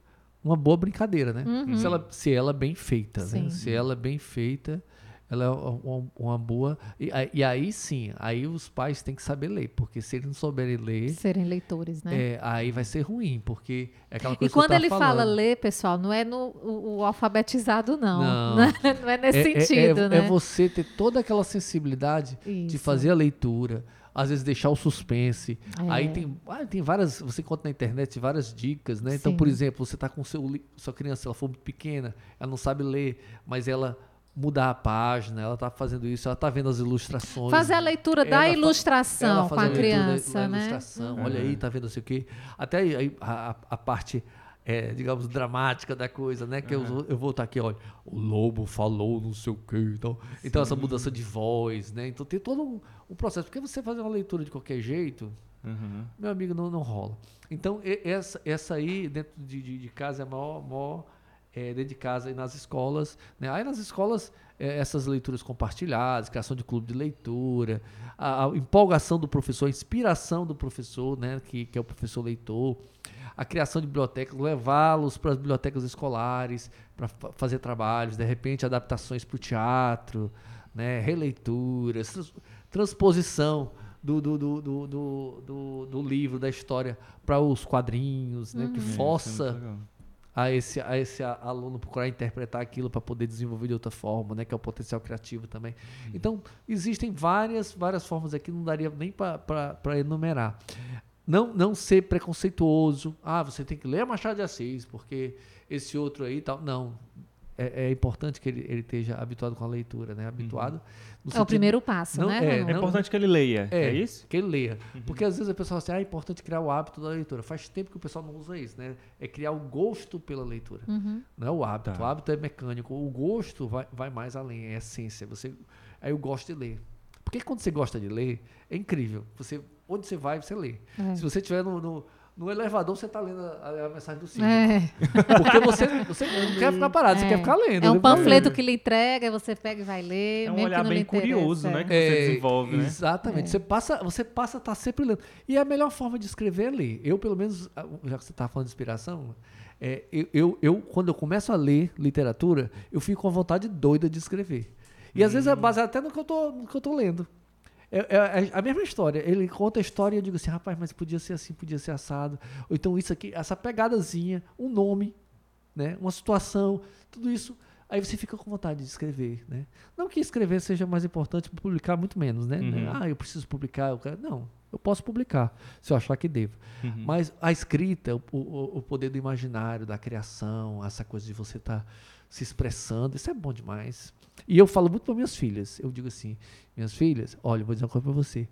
uma boa brincadeira, né? Se, ela, se ela é bem feita, né? Se ela é bem feita, ela é uma, uma boa. E, aí- e aí sim, aí os pais têm que saber ler, porque se eles não souberem ler, Serem leitores, né? é, aí vai ser ruim, porque é aquela E coisa quando que eu ele tava fala falando. ler, pessoal, não é no o, o alfabetizado, não. Não. Não é nesse é, é- sentido, é, né? é você ter toda aquela sensibilidade de Isso. fazer a leitura, às vezes deixar o suspense. É. Aí tem, ah, tem várias, você encontra na internet várias dicas, né? Então, Sim. por exemplo, você está com seu, sua criança, ela for muito pequena, ela não sabe ler, mas ela mudar a página, ela está fazendo isso, ela está vendo as ilustrações. Fazer a leitura Ela da fa- ilustração ela com faz a leitura da- criança, da né? ilustração, olha aí, tá vendo não sei o quê. Até aí, aí a, a- a parte, é, digamos, dramática da coisa, né? Que eu, vou- eu vou estar aqui, olha, o lobo falou não sei o quê. Então, então essa mudança de voz, né? Então tem todo um, um processo. Porque você fazer uma leitura de qualquer jeito, Uhum. meu amigo, não, não rola. Então, e- essa, essa aí, dentro de, de, de casa, é a maior, maior é, dentro de casa e nas escolas. Né? Aí nas escolas, essas leituras compartilhadas, criação de clube de leitura, a, a empolgação do professor, a inspiração do professor, né? que, que é o professor leitor, a criação de bibliotecas, levá-los para as bibliotecas escolares para fazer trabalhos, de repente adaptações para o teatro, né? releituras, trans- transposição do, do, do, do, do, do- do livro, da história para os quadrinhos, né? que É, a esse, a esse aluno procurar interpretar aquilo para poder desenvolver de outra forma, né? Que é o potencial criativo também. Então, existem várias, várias formas aqui, não daria nem para enumerar. Não, não ser preconceituoso. Ah, você tem que ler Machado de Assis, porque esse outro aí e tal. Não. É, é importante que ele, ele esteja habituado com a leitura, né? Habituado. no É o sentido- primeiro passo, Não, né? é, É importante que ele leia, é, é, isso? Que ele leia. Porque às vezes a pessoa fala assim, ah, é importante criar o hábito da leitura. Faz tempo que o pessoal não usa isso, né? É criar o gosto pela leitura. Uhum. Não é o hábito. Tá. O hábito é mecânico. O gosto vai, vai mais além, é a essência. Você, aí eu gosto de ler. Porque quando você gosta de ler, é incrível. Você, onde você vai, você lê. É. Se você estiver no, no, no elevador, você está lendo a, a mensagem do síndico. É, Porque você, você não quer ficar parado, você É. quer ficar lendo. é um né? panfleto que lhe entrega, você pega e vai ler. É um mesmo olhar que não bem curioso, é. né? Que você desenvolve, né? Exatamente. É. Você passa, você passa a estar sempre lendo. E a melhor forma de escrever é ler. Eu, pelo menos, já que você está falando de inspiração, é, eu, eu, eu, quando eu começo a ler literatura, eu fico com a vontade doida de escrever. E às vezes é baseado até no que eu tô lendo. É, é- é a mesma história. Ele conta a história e eu digo assim, rapaz, mas podia ser assim, podia ser assado. Ou então isso aqui, essa pegadazinha, um nome, né? uma situação, tudo isso. Aí você fica com vontade de escrever, né? Não que escrever seja mais importante, publicar muito menos, né? Uhum. Ah, eu preciso publicar. Eu quero... Não, eu posso publicar, se eu achar que devo. Uhum. Mas a escrita, o, o- o poder do imaginário, da criação, essa coisa de você estar se expressando, isso é bom demais. E eu falo muito para minhas filhas. Eu digo assim, minhas filhas, olha, eu vou dizer uma coisa para você.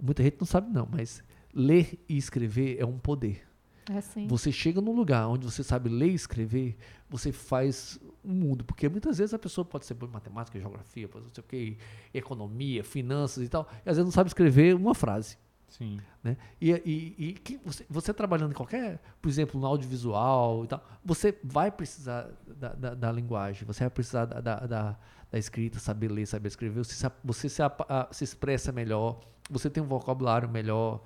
Muita gente não sabe não, mas ler e escrever é um poder. É. Você chega num lugar onde você sabe ler e escrever, você faz um mundo. Porque muitas vezes a pessoa pode ser boa em matemática, geografia, pode não sei o quê, economia, finanças e tal, e às vezes não sabe escrever uma frase. Sim. Né? E, e, e que você, você trabalhando em qualquer, por exemplo, no audiovisual e tal, você vai precisar da, da, da linguagem, você vai precisar da, da, da- da escrita, saber ler, saber escrever, você, você se, a- se expressa melhor, você tem um vocabulário melhor,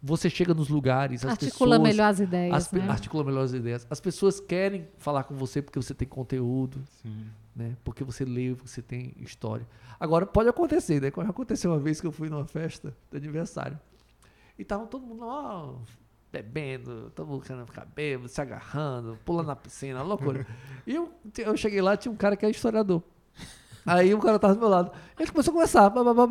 você chega nos lugares, as Articula pessoas... melhor as ideias, as né? Articula melhor as ideias. As pessoas querem falar com você porque você tem conteúdo, Sim. né? Porque você lê, você tem história. Agora, pode acontecer, né? Como aconteceu uma vez que eu fui numa festa de aniversário. E tava todo mundo lá, bebendo, todo mundo querendo ficar bêbado, se agarrando, pulando na piscina, loucura. E eu, eu cheguei lá, tinha um cara que é historiador. Aí o um cara tava do meu lado. Ele começou a conversar, blá, blá,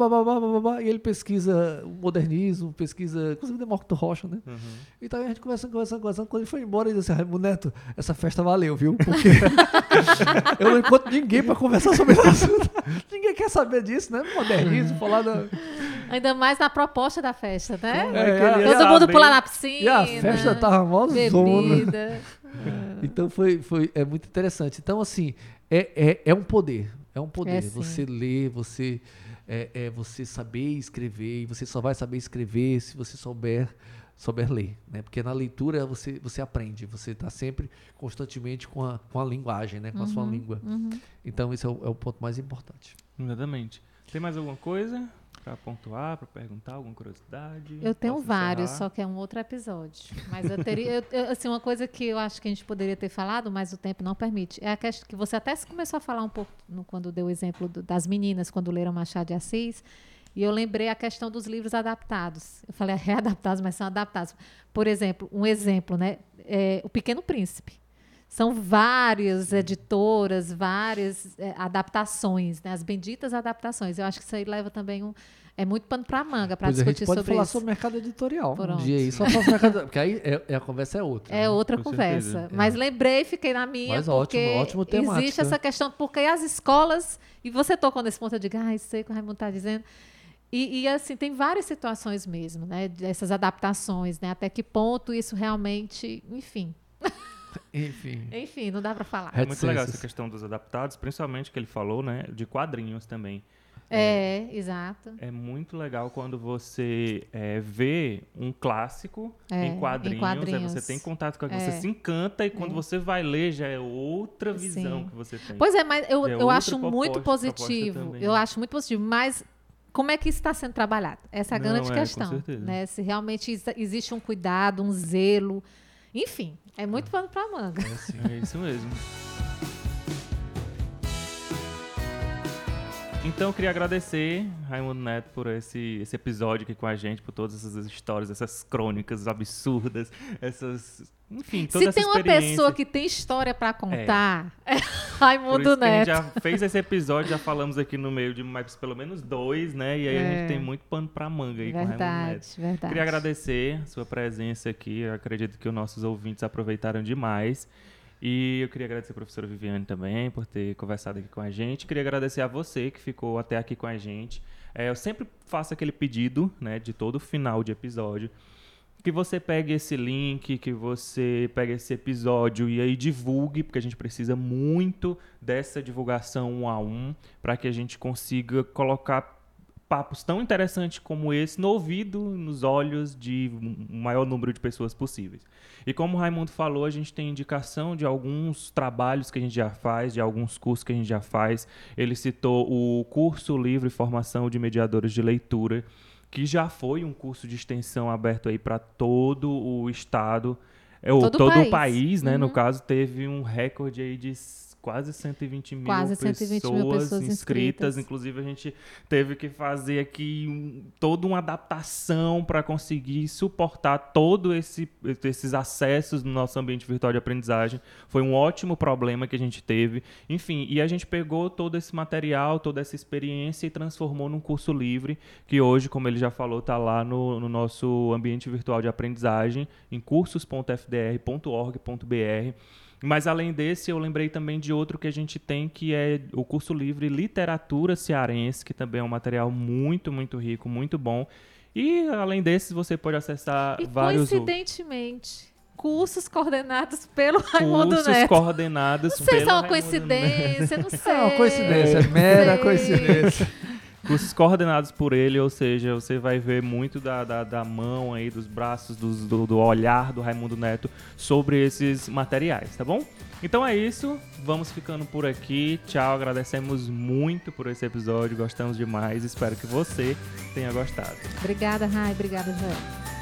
blá, e ele pesquisa o modernismo, pesquisa, inclusive Demócrito Rocha, né? Uhum. Então a gente conversando, conversando, conversando. Quando ele foi embora, ele disse assim, ah, Neto, essa festa valeu, viu? Porque eu não encontro ninguém para conversar sobre isso. ninguém quer saber disso, né? Modernismo, falar da... Ainda mais na proposta da festa, né? É É, Todo mundo pular na piscina. E a festa tava mó zona. Bebida. Então foi, foi é muito interessante. Então, assim, é, é, é um poder. É um poder. É, você ler, você, é, é você saber escrever, e você só vai saber escrever se você souber souber ler, né? Porque na leitura você, você aprende, você está sempre constantemente com a, com a linguagem, né? Com a sua língua. Uhum. Então esse é o, é o ponto mais importante. Exatamente. Tem mais alguma coisa? Para pontuar, para perguntar alguma curiosidade? Eu tenho Posso vários, encerrar? só que é um outro episódio. Mas eu teria, eu- eu- assim, uma coisa que eu acho que a gente poderia ter falado, mas o tempo não permite, é a questão que você até começou a falar um pouco no- quando deu o exemplo do- das meninas quando leram Machado de Assis. E eu lembrei a questão dos livros adaptados. Eu falei readaptados, mas são adaptados. Por exemplo, um exemplo, né? É, o Pequeno Príncipe. São várias editoras, várias é, adaptações, né? As benditas adaptações. Eu acho que isso aí leva também um. É muito pano para manga para Pois a discutir gente pode sobre falar isso. sobre mercado editorial um Pronto. dia aí, só para mercado, porque aí é- é a conversa é outra. É né? outra Com conversa. certeza. Mas lembrei, fiquei na minha. Mas porque ótimo, ótimo temática. Existe essa questão, porque as escolas. E você tocou nesse ponto, eu digo, ah, sei o que o Raimundo está dizendo. E, e, assim, tem várias situações mesmo, né? Dessas adaptações, né? Até que ponto isso realmente. Enfim. Enfim. Enfim, não dá para falar. É muito legal essa questão dos adaptados, principalmente que ele falou, né, de quadrinhos também. É, exato. É muito legal quando você é, vê um clássico É, em, em quadrinhos, quadrinhos. aí você tem contato com aquilo, É. você se encanta e quando É. você vai ler já é outra visão Sim. que você tem. Pois é, mas eu, é eu acho muito proposta- proposta positivo. Eu acho muito positivo, mas como é que isso está sendo trabalhado? Essa é a Não, grande é, com questão. certeza. Né? Se realmente ex- existe um cuidado, um zelo. Enfim, é muito pano para manga. É assim. É isso mesmo. Então eu queria agradecer, Raimundo Neto, por esse, esse episódio aqui com a gente, por todas essas histórias, essas crônicas absurdas, essas. Enfim, toda Se essa tem uma pessoa que tem história para contar, é, Raimundo Por isso que a gente Neto. já fez esse episódio, já falamos aqui no meio de mais pelo menos dois, né? E aí a É. gente tem muito pano pra manga aí com o Raimundo Neto. Verdade, verdade. Queria agradecer a sua presença aqui. Eu acredito que os nossos ouvintes aproveitaram demais. E eu queria agradecer a professora Viviane também por ter conversado aqui com a gente. Queria agradecer a você que ficou até aqui com a gente. É, eu sempre faço aquele pedido, né, de todo final de episódio, que você pegue esse link, que você pegue esse episódio e aí divulgue, porque a gente precisa muito dessa divulgação um a um, para que a gente consiga colocar papos tão interessantes como esse no ouvido, nos olhos de um maior número de pessoas possíveis. E como o Raimundo falou, a gente tem indicação de alguns trabalhos que a gente já faz, de alguns cursos que a gente já faz. Ele citou o curso livre formação de mediadores de leitura, que já foi um curso de extensão aberto aí para todo o estado, é, ou Todo o todo, país. o país, né? No Uhum. caso, teve um recorde aí de quase 120 mil, Quase 120 pessoas, mil pessoas inscritas. inscritas. Inclusive, a gente teve que fazer aqui um- toda uma adaptação para conseguir suportar todo esse esses acessos no nosso ambiente virtual de aprendizagem. Foi um ótimo problema que a gente teve. Enfim, e a gente pegou todo esse material, toda essa experiência e transformou num curso livre, que hoje, como ele já falou, está lá no, no nosso ambiente virtual de aprendizagem, em cursos.fdr.org.br. Mas além desse, eu lembrei também de outro que a gente tem, que é o curso livre Literatura Cearense, que também é um material muito, muito rico, muito bom. E além desses, você pode acessar E vários outros coincidentemente, cursos coordenados pelo Raimundo cursos Neto. coordenados Não sei se é uma Raimundo Neto. coincidência, não sei. É uma coincidência, é mera coincidência. Cursos coordenados por ele, ou seja, você vai ver muito da, da, da mão aí, dos braços, dos- do, do olhar do Raimundo Neto sobre esses materiais, tá bom? Então é isso, vamos ficando por aqui. Tchau, agradecemos muito por esse episódio, gostamos demais. Espero que você tenha gostado. Obrigada, Rai. Obrigada, Joel.